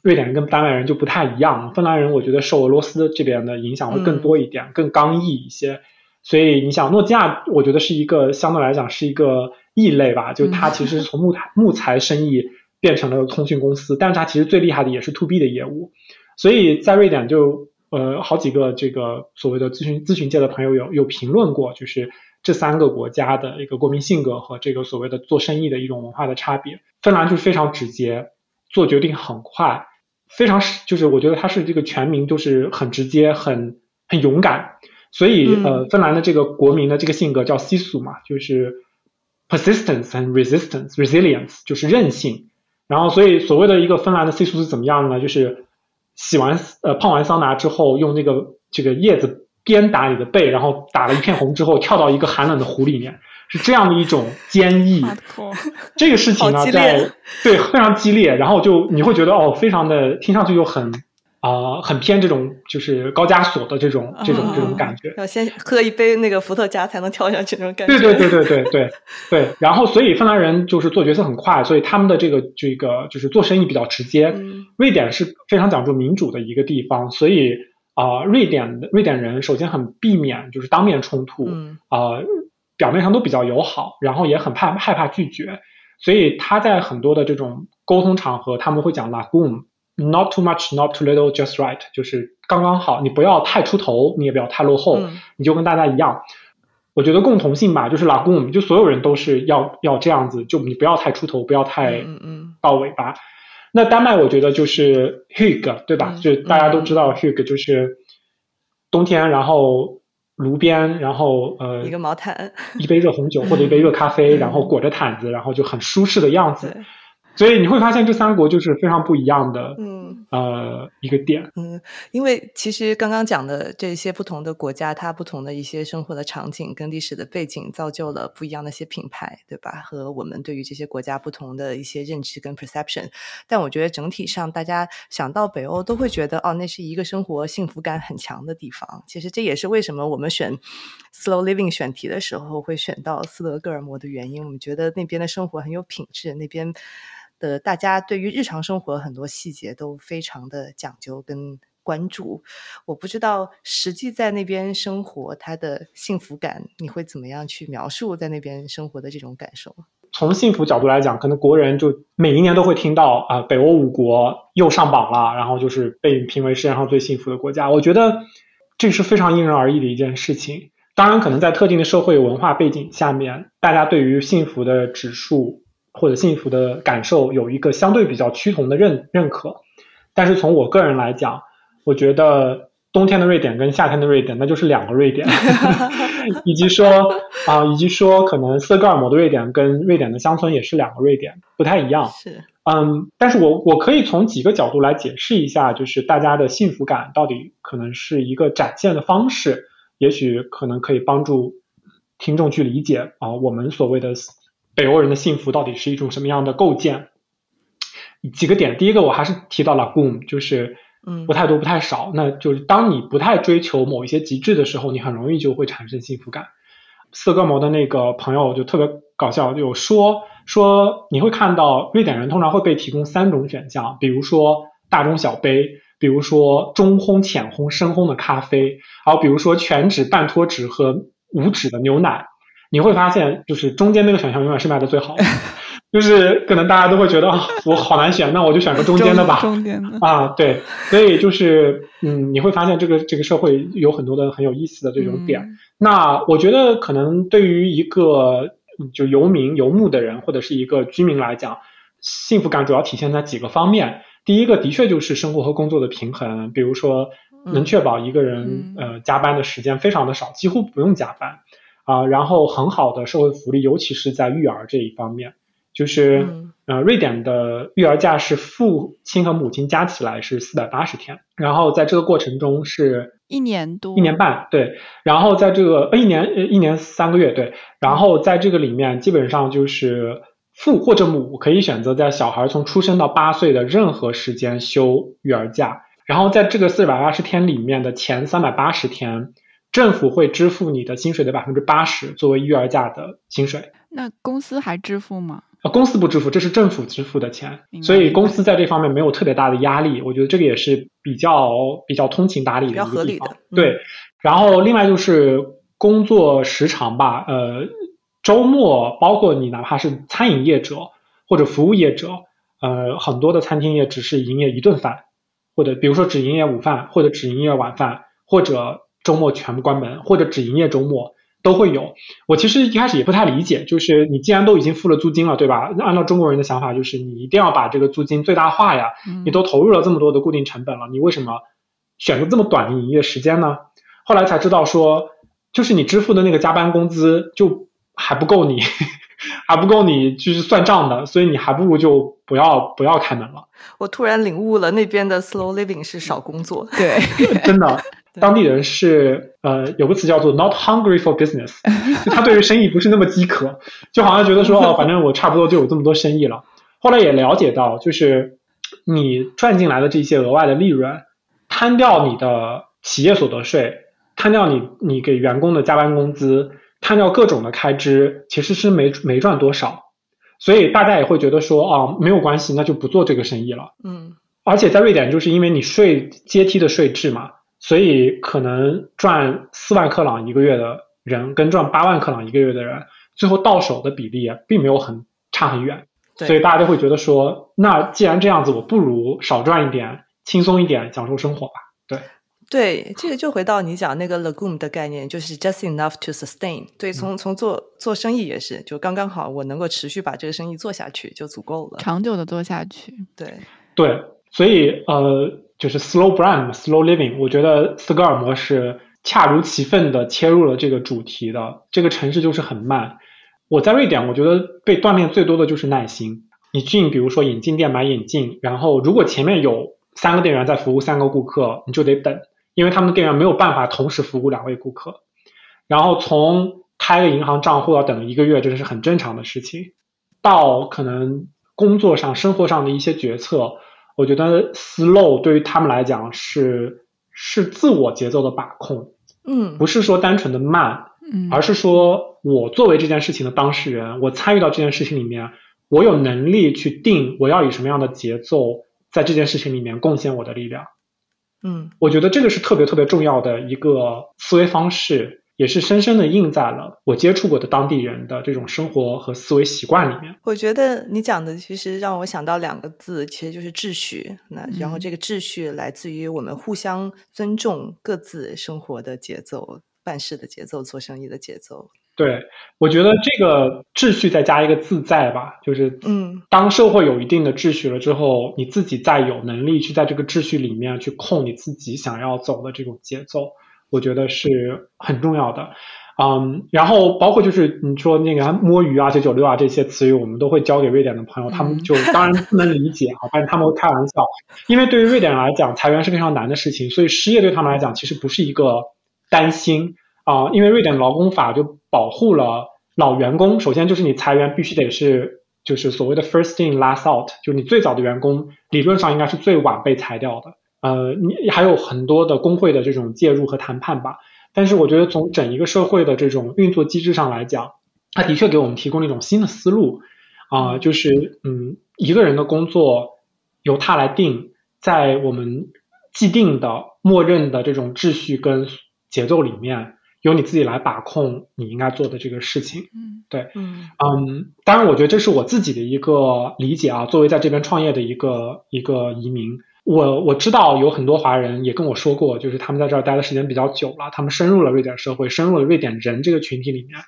瑞典人跟丹麦人就不太一样，芬兰人我觉得受俄罗斯这边的影响会更多一点，更刚毅一些。所以你想，诺基亚我觉得是一个相对来讲是一个异类吧，就它其实从木材木材生意变成了通讯公司，但是它其实最厉害的也是 to B 的业务。所以在瑞典就呃好几个这个所谓的咨询咨询界的朋友有有评论过，就是这三个国家的一个国民性格和这个所谓的做生意的一种文化的差别。芬兰就是非常直接。做决定很快，非常就是我觉得它是这个全民都是很直接、很很勇敢，所以呃，芬兰的这个国民的这个性格叫 sisu 嘛，就是 persistence and resistance resilience，就是韧性。然后所以所谓的一个芬兰的 sisu 是怎么样呢？就是洗完呃泡完桑拿之后，用那个这个叶子鞭打你的背，然后打了一片红之后，跳到一个寒冷的湖里面。是这样的一种坚毅，这个事情呢，在对非常激烈，然后就你会觉得哦，非常的听上去就很啊，很偏这种就是高加索的这种这种这种感觉。要先喝一杯那个伏特加才能跳下去那种感觉。对对对对对对对。然后，所以芬兰人就是做决策很快，所以他们的这个这个就是做生意比较直接。瑞典是非常讲究民主的一个地方，所以啊，瑞典的瑞典人首先很避免就是当面冲突啊。表面上都比较友好，然后也很怕害怕拒绝，所以他在很多的这种沟通场合，他们会讲 lagoon，not too much，not too little，just right，就是刚刚好，你不要太出头，你也不要太落后，你就跟大家一样。我觉得共同性吧，就是 lagoon，就所有人都是要要这样子，就你不要太出头，不要太到尾巴。那丹麦我觉得就是 hug，对吧？就大家都知道 hug 就是冬天，然后。炉边，然后呃，一个毛毯，一杯热红酒或者一杯热咖啡，然后裹着毯子，然后就很舒适的样子。所以你会发现这三国就是非常不一样的，嗯，呃，一个点。嗯，因为其实刚刚讲的这些不同的国家，它不同的一些生活的场景跟历史的背景，造就了不一样的一些品牌，对吧？和我们对于这些国家不同的一些认知跟 perception。但我觉得整体上，大家想到北欧都会觉得，哦，那是一个生活幸福感很强的地方。其实这也是为什么我们选 slow living 选题的时候会选到斯德哥尔摩的原因。我们觉得那边的生活很有品质，那边。的大家对于日常生活很多细节都非常的讲究跟关注，我不知道实际在那边生活，他的幸福感你会怎么样去描述在那边生活的这种感受？从幸福角度来讲，可能国人就每一年都会听到啊，北欧五国又上榜了，然后就是被评为世界上最幸福的国家。我觉得这是非常因人而异的一件事情。当然，可能在特定的社会文化背景下面，大家对于幸福的指数。或者幸福的感受有一个相对比较趋同的认认可，但是从我个人来讲，我觉得冬天的瑞典跟夏天的瑞典那就是两个瑞典，以及说啊，以及说可能斯德哥尔摩的瑞典跟瑞典的乡村也是两个瑞典，不太一样。是，嗯，但是我我可以从几个角度来解释一下，就是大家的幸福感到底可能是一个展现的方式，也许可能可以帮助听众去理解啊，我们所谓的北欧人的幸福到底是一种什么样的构建。几个点，第一个我还是提到了 Goom，就是嗯，不太多不太少，那就是当你不太追求某一些极致的时候，你很容易就会产生幸福感。斯德哥尔摩的那个朋友就特别搞笑，有说说你会看到瑞典人通常会被提供三种选项，比如说大中小杯，比如说中烘、浅烘、深烘的咖啡，还有比如说全脂、半脱脂和无脂的牛奶。你会发现，就是中间那个选项永远是卖的最好的。就是可能大家都会觉得啊，我好难选，那我就选个中间的吧。中间的啊，对，所以就是嗯，你会发现这个这个社会有很多的很有意思的这种点。嗯那我觉得可能对于一个就游民游牧的人或者是一个居民来讲，幸福感主要体现在几个方面。第一个的确就是生活和工作的平衡，比如说能确保一个人、呃加班的时间非常的少，几乎不用加班啊、然后很好的社会福利，尤其是在育儿这一方面。就是、嗯呃，瑞典的育儿假是父亲和母亲加起来是四百八十天，然后在这个过程中是一年多，一年半，对，然后在这个呃一年呃一年三个月，对，然后在这个里面基本上就是父或者母可以选择在小孩从出生到八岁的任何时间休育儿假，然后在这个四百八十天里面的前三百八十天，政府会支付你的薪水的百分之八十作为育儿假的薪水。那公司还支付吗？啊，公司不支付，这是政府支付的钱所以公司在这方面没有特别大的压力。我觉得这个也是比较比较通情达理的比较一个地方合理的。嗯对，然后另外就是工作时长吧，呃，周末包括你哪怕是餐饮业者或者服务业者，呃，很多的餐厅也只是营业一顿饭，或者比如说只营业午饭，或者只营业晚饭，或者周末全部关门，或者只营业周末。都会有。我其实一开始也不太理解，就是你既然都已经付了租金了，对吧？那按照中国人的想法，就是你一定要把这个租金最大化呀。嗯你都投入了这么多的固定成本了，你为什么选择这么短的营业时间呢？后来才知道说，就是你支付的那个加班工资就还不够你，还不够你就是算账的，所以你还不如就不要不要开门了。我突然领悟了，那边的 slow living 是少工作。对，真的，当地人是呃有个词叫做 not hungry for business，就他对于生意不是那么饥渴，就好像觉得说 哦，反正我差不多就有这么多生意了。后来也了解到，就是你赚进来的这些额外的利润，摊掉你的企业所得税，摊掉你你给员工的加班工资，摊掉各种的开支，其实是没没赚多少。所以大家也会觉得说啊，没有关系，那就不做这个生意了。嗯而且在瑞典，就是因为你税阶梯的税制嘛，所以可能赚四万克朗一个月的人跟赚八万克朗一个月的人，最后到手的比例啊并没有很差很远，对所以大家就会觉得说，那既然这样子，我不如少赚一点，轻松一点，享受生活吧。对，对，这个就回到你讲那个 lagoon 的概念，就是 just enough to sustain。对，从从做做生意也是，就刚刚好，我能够持续把这个生意做下去就足够了。长久的做下去。对，对，所以呃，就是 slow brand slow living，我觉得斯德哥尔摩是恰如其分的切入了这个主题的。这个城市就是很慢。我在瑞典，我觉得被锻炼最多的就是耐心。你进，比如说眼镜店买眼镜，然后如果前面有三个店员在服务三个顾客，你就得等，因为他们的店员没有办法同时服务两位顾客。然后从开个银行账户要等一个月，这是很正常的事情。到可能工作上、生活上的一些决策，我觉得 slow 对于他们来讲是是自我节奏的把控，嗯。不是说单纯的慢，嗯，而是说我作为这件事情的当事人，我参与到这件事情里面，我有能力去定我要以什么样的节奏在这件事情里面贡献我的力量。嗯。我觉得这个是特别特别重要的一个思维方式，也是深深的印在了我接触过的当地人的这种生活和思维习惯里面。我觉得你讲的其实让我想到两个字，其实就是秩序。那然后嗯这个秩序来自于我们互相尊重各自生活的节奏、办事的节奏、做生意的节奏。对，我觉得这个秩序再加一个自在吧，就是嗯当社会有一定的秩序了之后，你自己再有能力去在这个秩序里面去控你自己想要走的这种节奏，我觉得是很重要的。嗯，然后包括就是你说那个摸鱼啊、九九六啊这些词语，我们都会教给瑞典的朋友，他们就当然不能理解啊，但是他们会开玩笑，因为对于瑞典人来讲，裁员是非常难的事情，所以失业对他们来讲其实不是一个担心啊，因为瑞典劳工法就保护了老员工，首先就是你裁员必须得是就是所谓的 first in last out，就是你最早的员工理论上应该是最晚被裁掉的。呃，你还有很多的工会的这种介入和谈判吧，但是我觉得从整一个社会的这种运作机制上来讲，它的确给我们提供了一种新的思路啊，就是嗯，一个人的工作由他来定，在我们既定的默认的这种秩序跟节奏里面，由你自己来把控你应该做的这个事情。嗯，对，嗯嗯，当然，我觉得这是我自己的一个理解啊，作为在这边创业的一个一个移民。我我知道有很多华人也跟我说过，就是他们在这儿待的时间比较久了，他们深入了瑞典社会，深入了瑞典人这个群体里面，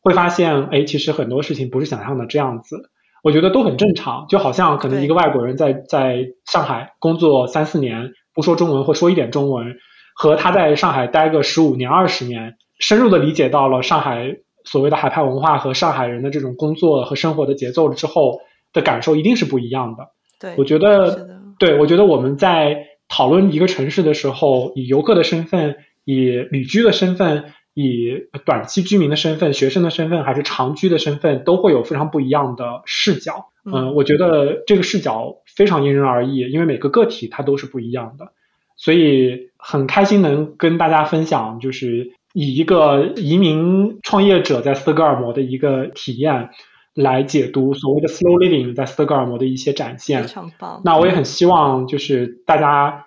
会发现，哎，其实很多事情不是想象的这样子。我觉得都很正常，就好像可能一个外国人在在上海工作三四年，不说中文或说一点中文，和他在上海待个十五年、二十年，深入的理解到了上海所谓的海派文化和上海人的这种工作和生活的节奏了之后的感受，一定是不一样的。对，我觉得。对，我觉得我们在讨论一个城市的时候，以游客的身份、以旅居的身份、以短期居民的身份、学生的身份，还是长居的身份，都会有非常不一样的视角。嗯，我觉得这个视角非常因人而异，因为每个个体它都是不一样的。所以很开心能跟大家分享，就是以一个移民创业者在斯德哥尔摩的一个体验。来解读所谓的 slow living 在斯德哥尔摩的一些展现，非常棒。那我也很希望，就是大家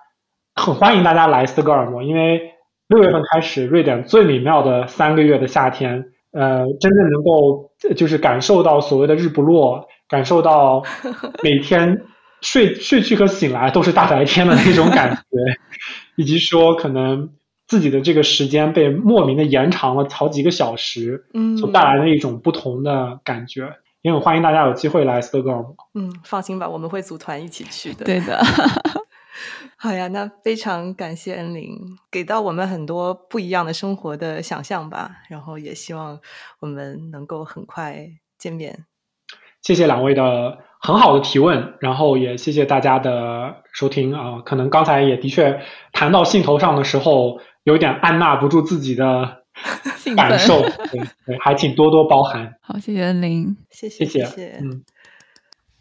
很欢迎大家来斯德哥尔摩，因为六月份开始，瑞典最美妙的三个月的夏天，呃，真正能够就是感受到所谓的日不落，感受到每天睡 睡去和醒来都是大白天的那种感觉，以及说可能。自己的这个时间被莫名的延长了好几个小时，嗯，所带来的一种不同的感觉。也很欢迎大家有机会来斯德哥尔摩。嗯，放心吧，我们会组团一起去的。对的。好呀，那非常感谢恩玲，给到我们很多不一样的生活的想象吧。然后也希望我们能够很快见面。谢谢两位的很好的提问，然后也谢谢大家的收听啊。可能刚才也的确谈到兴头上的时候。有点按捺不住自己的感受，对对，还请多多包涵。好，谢谢恩玲，谢谢谢谢，嗯。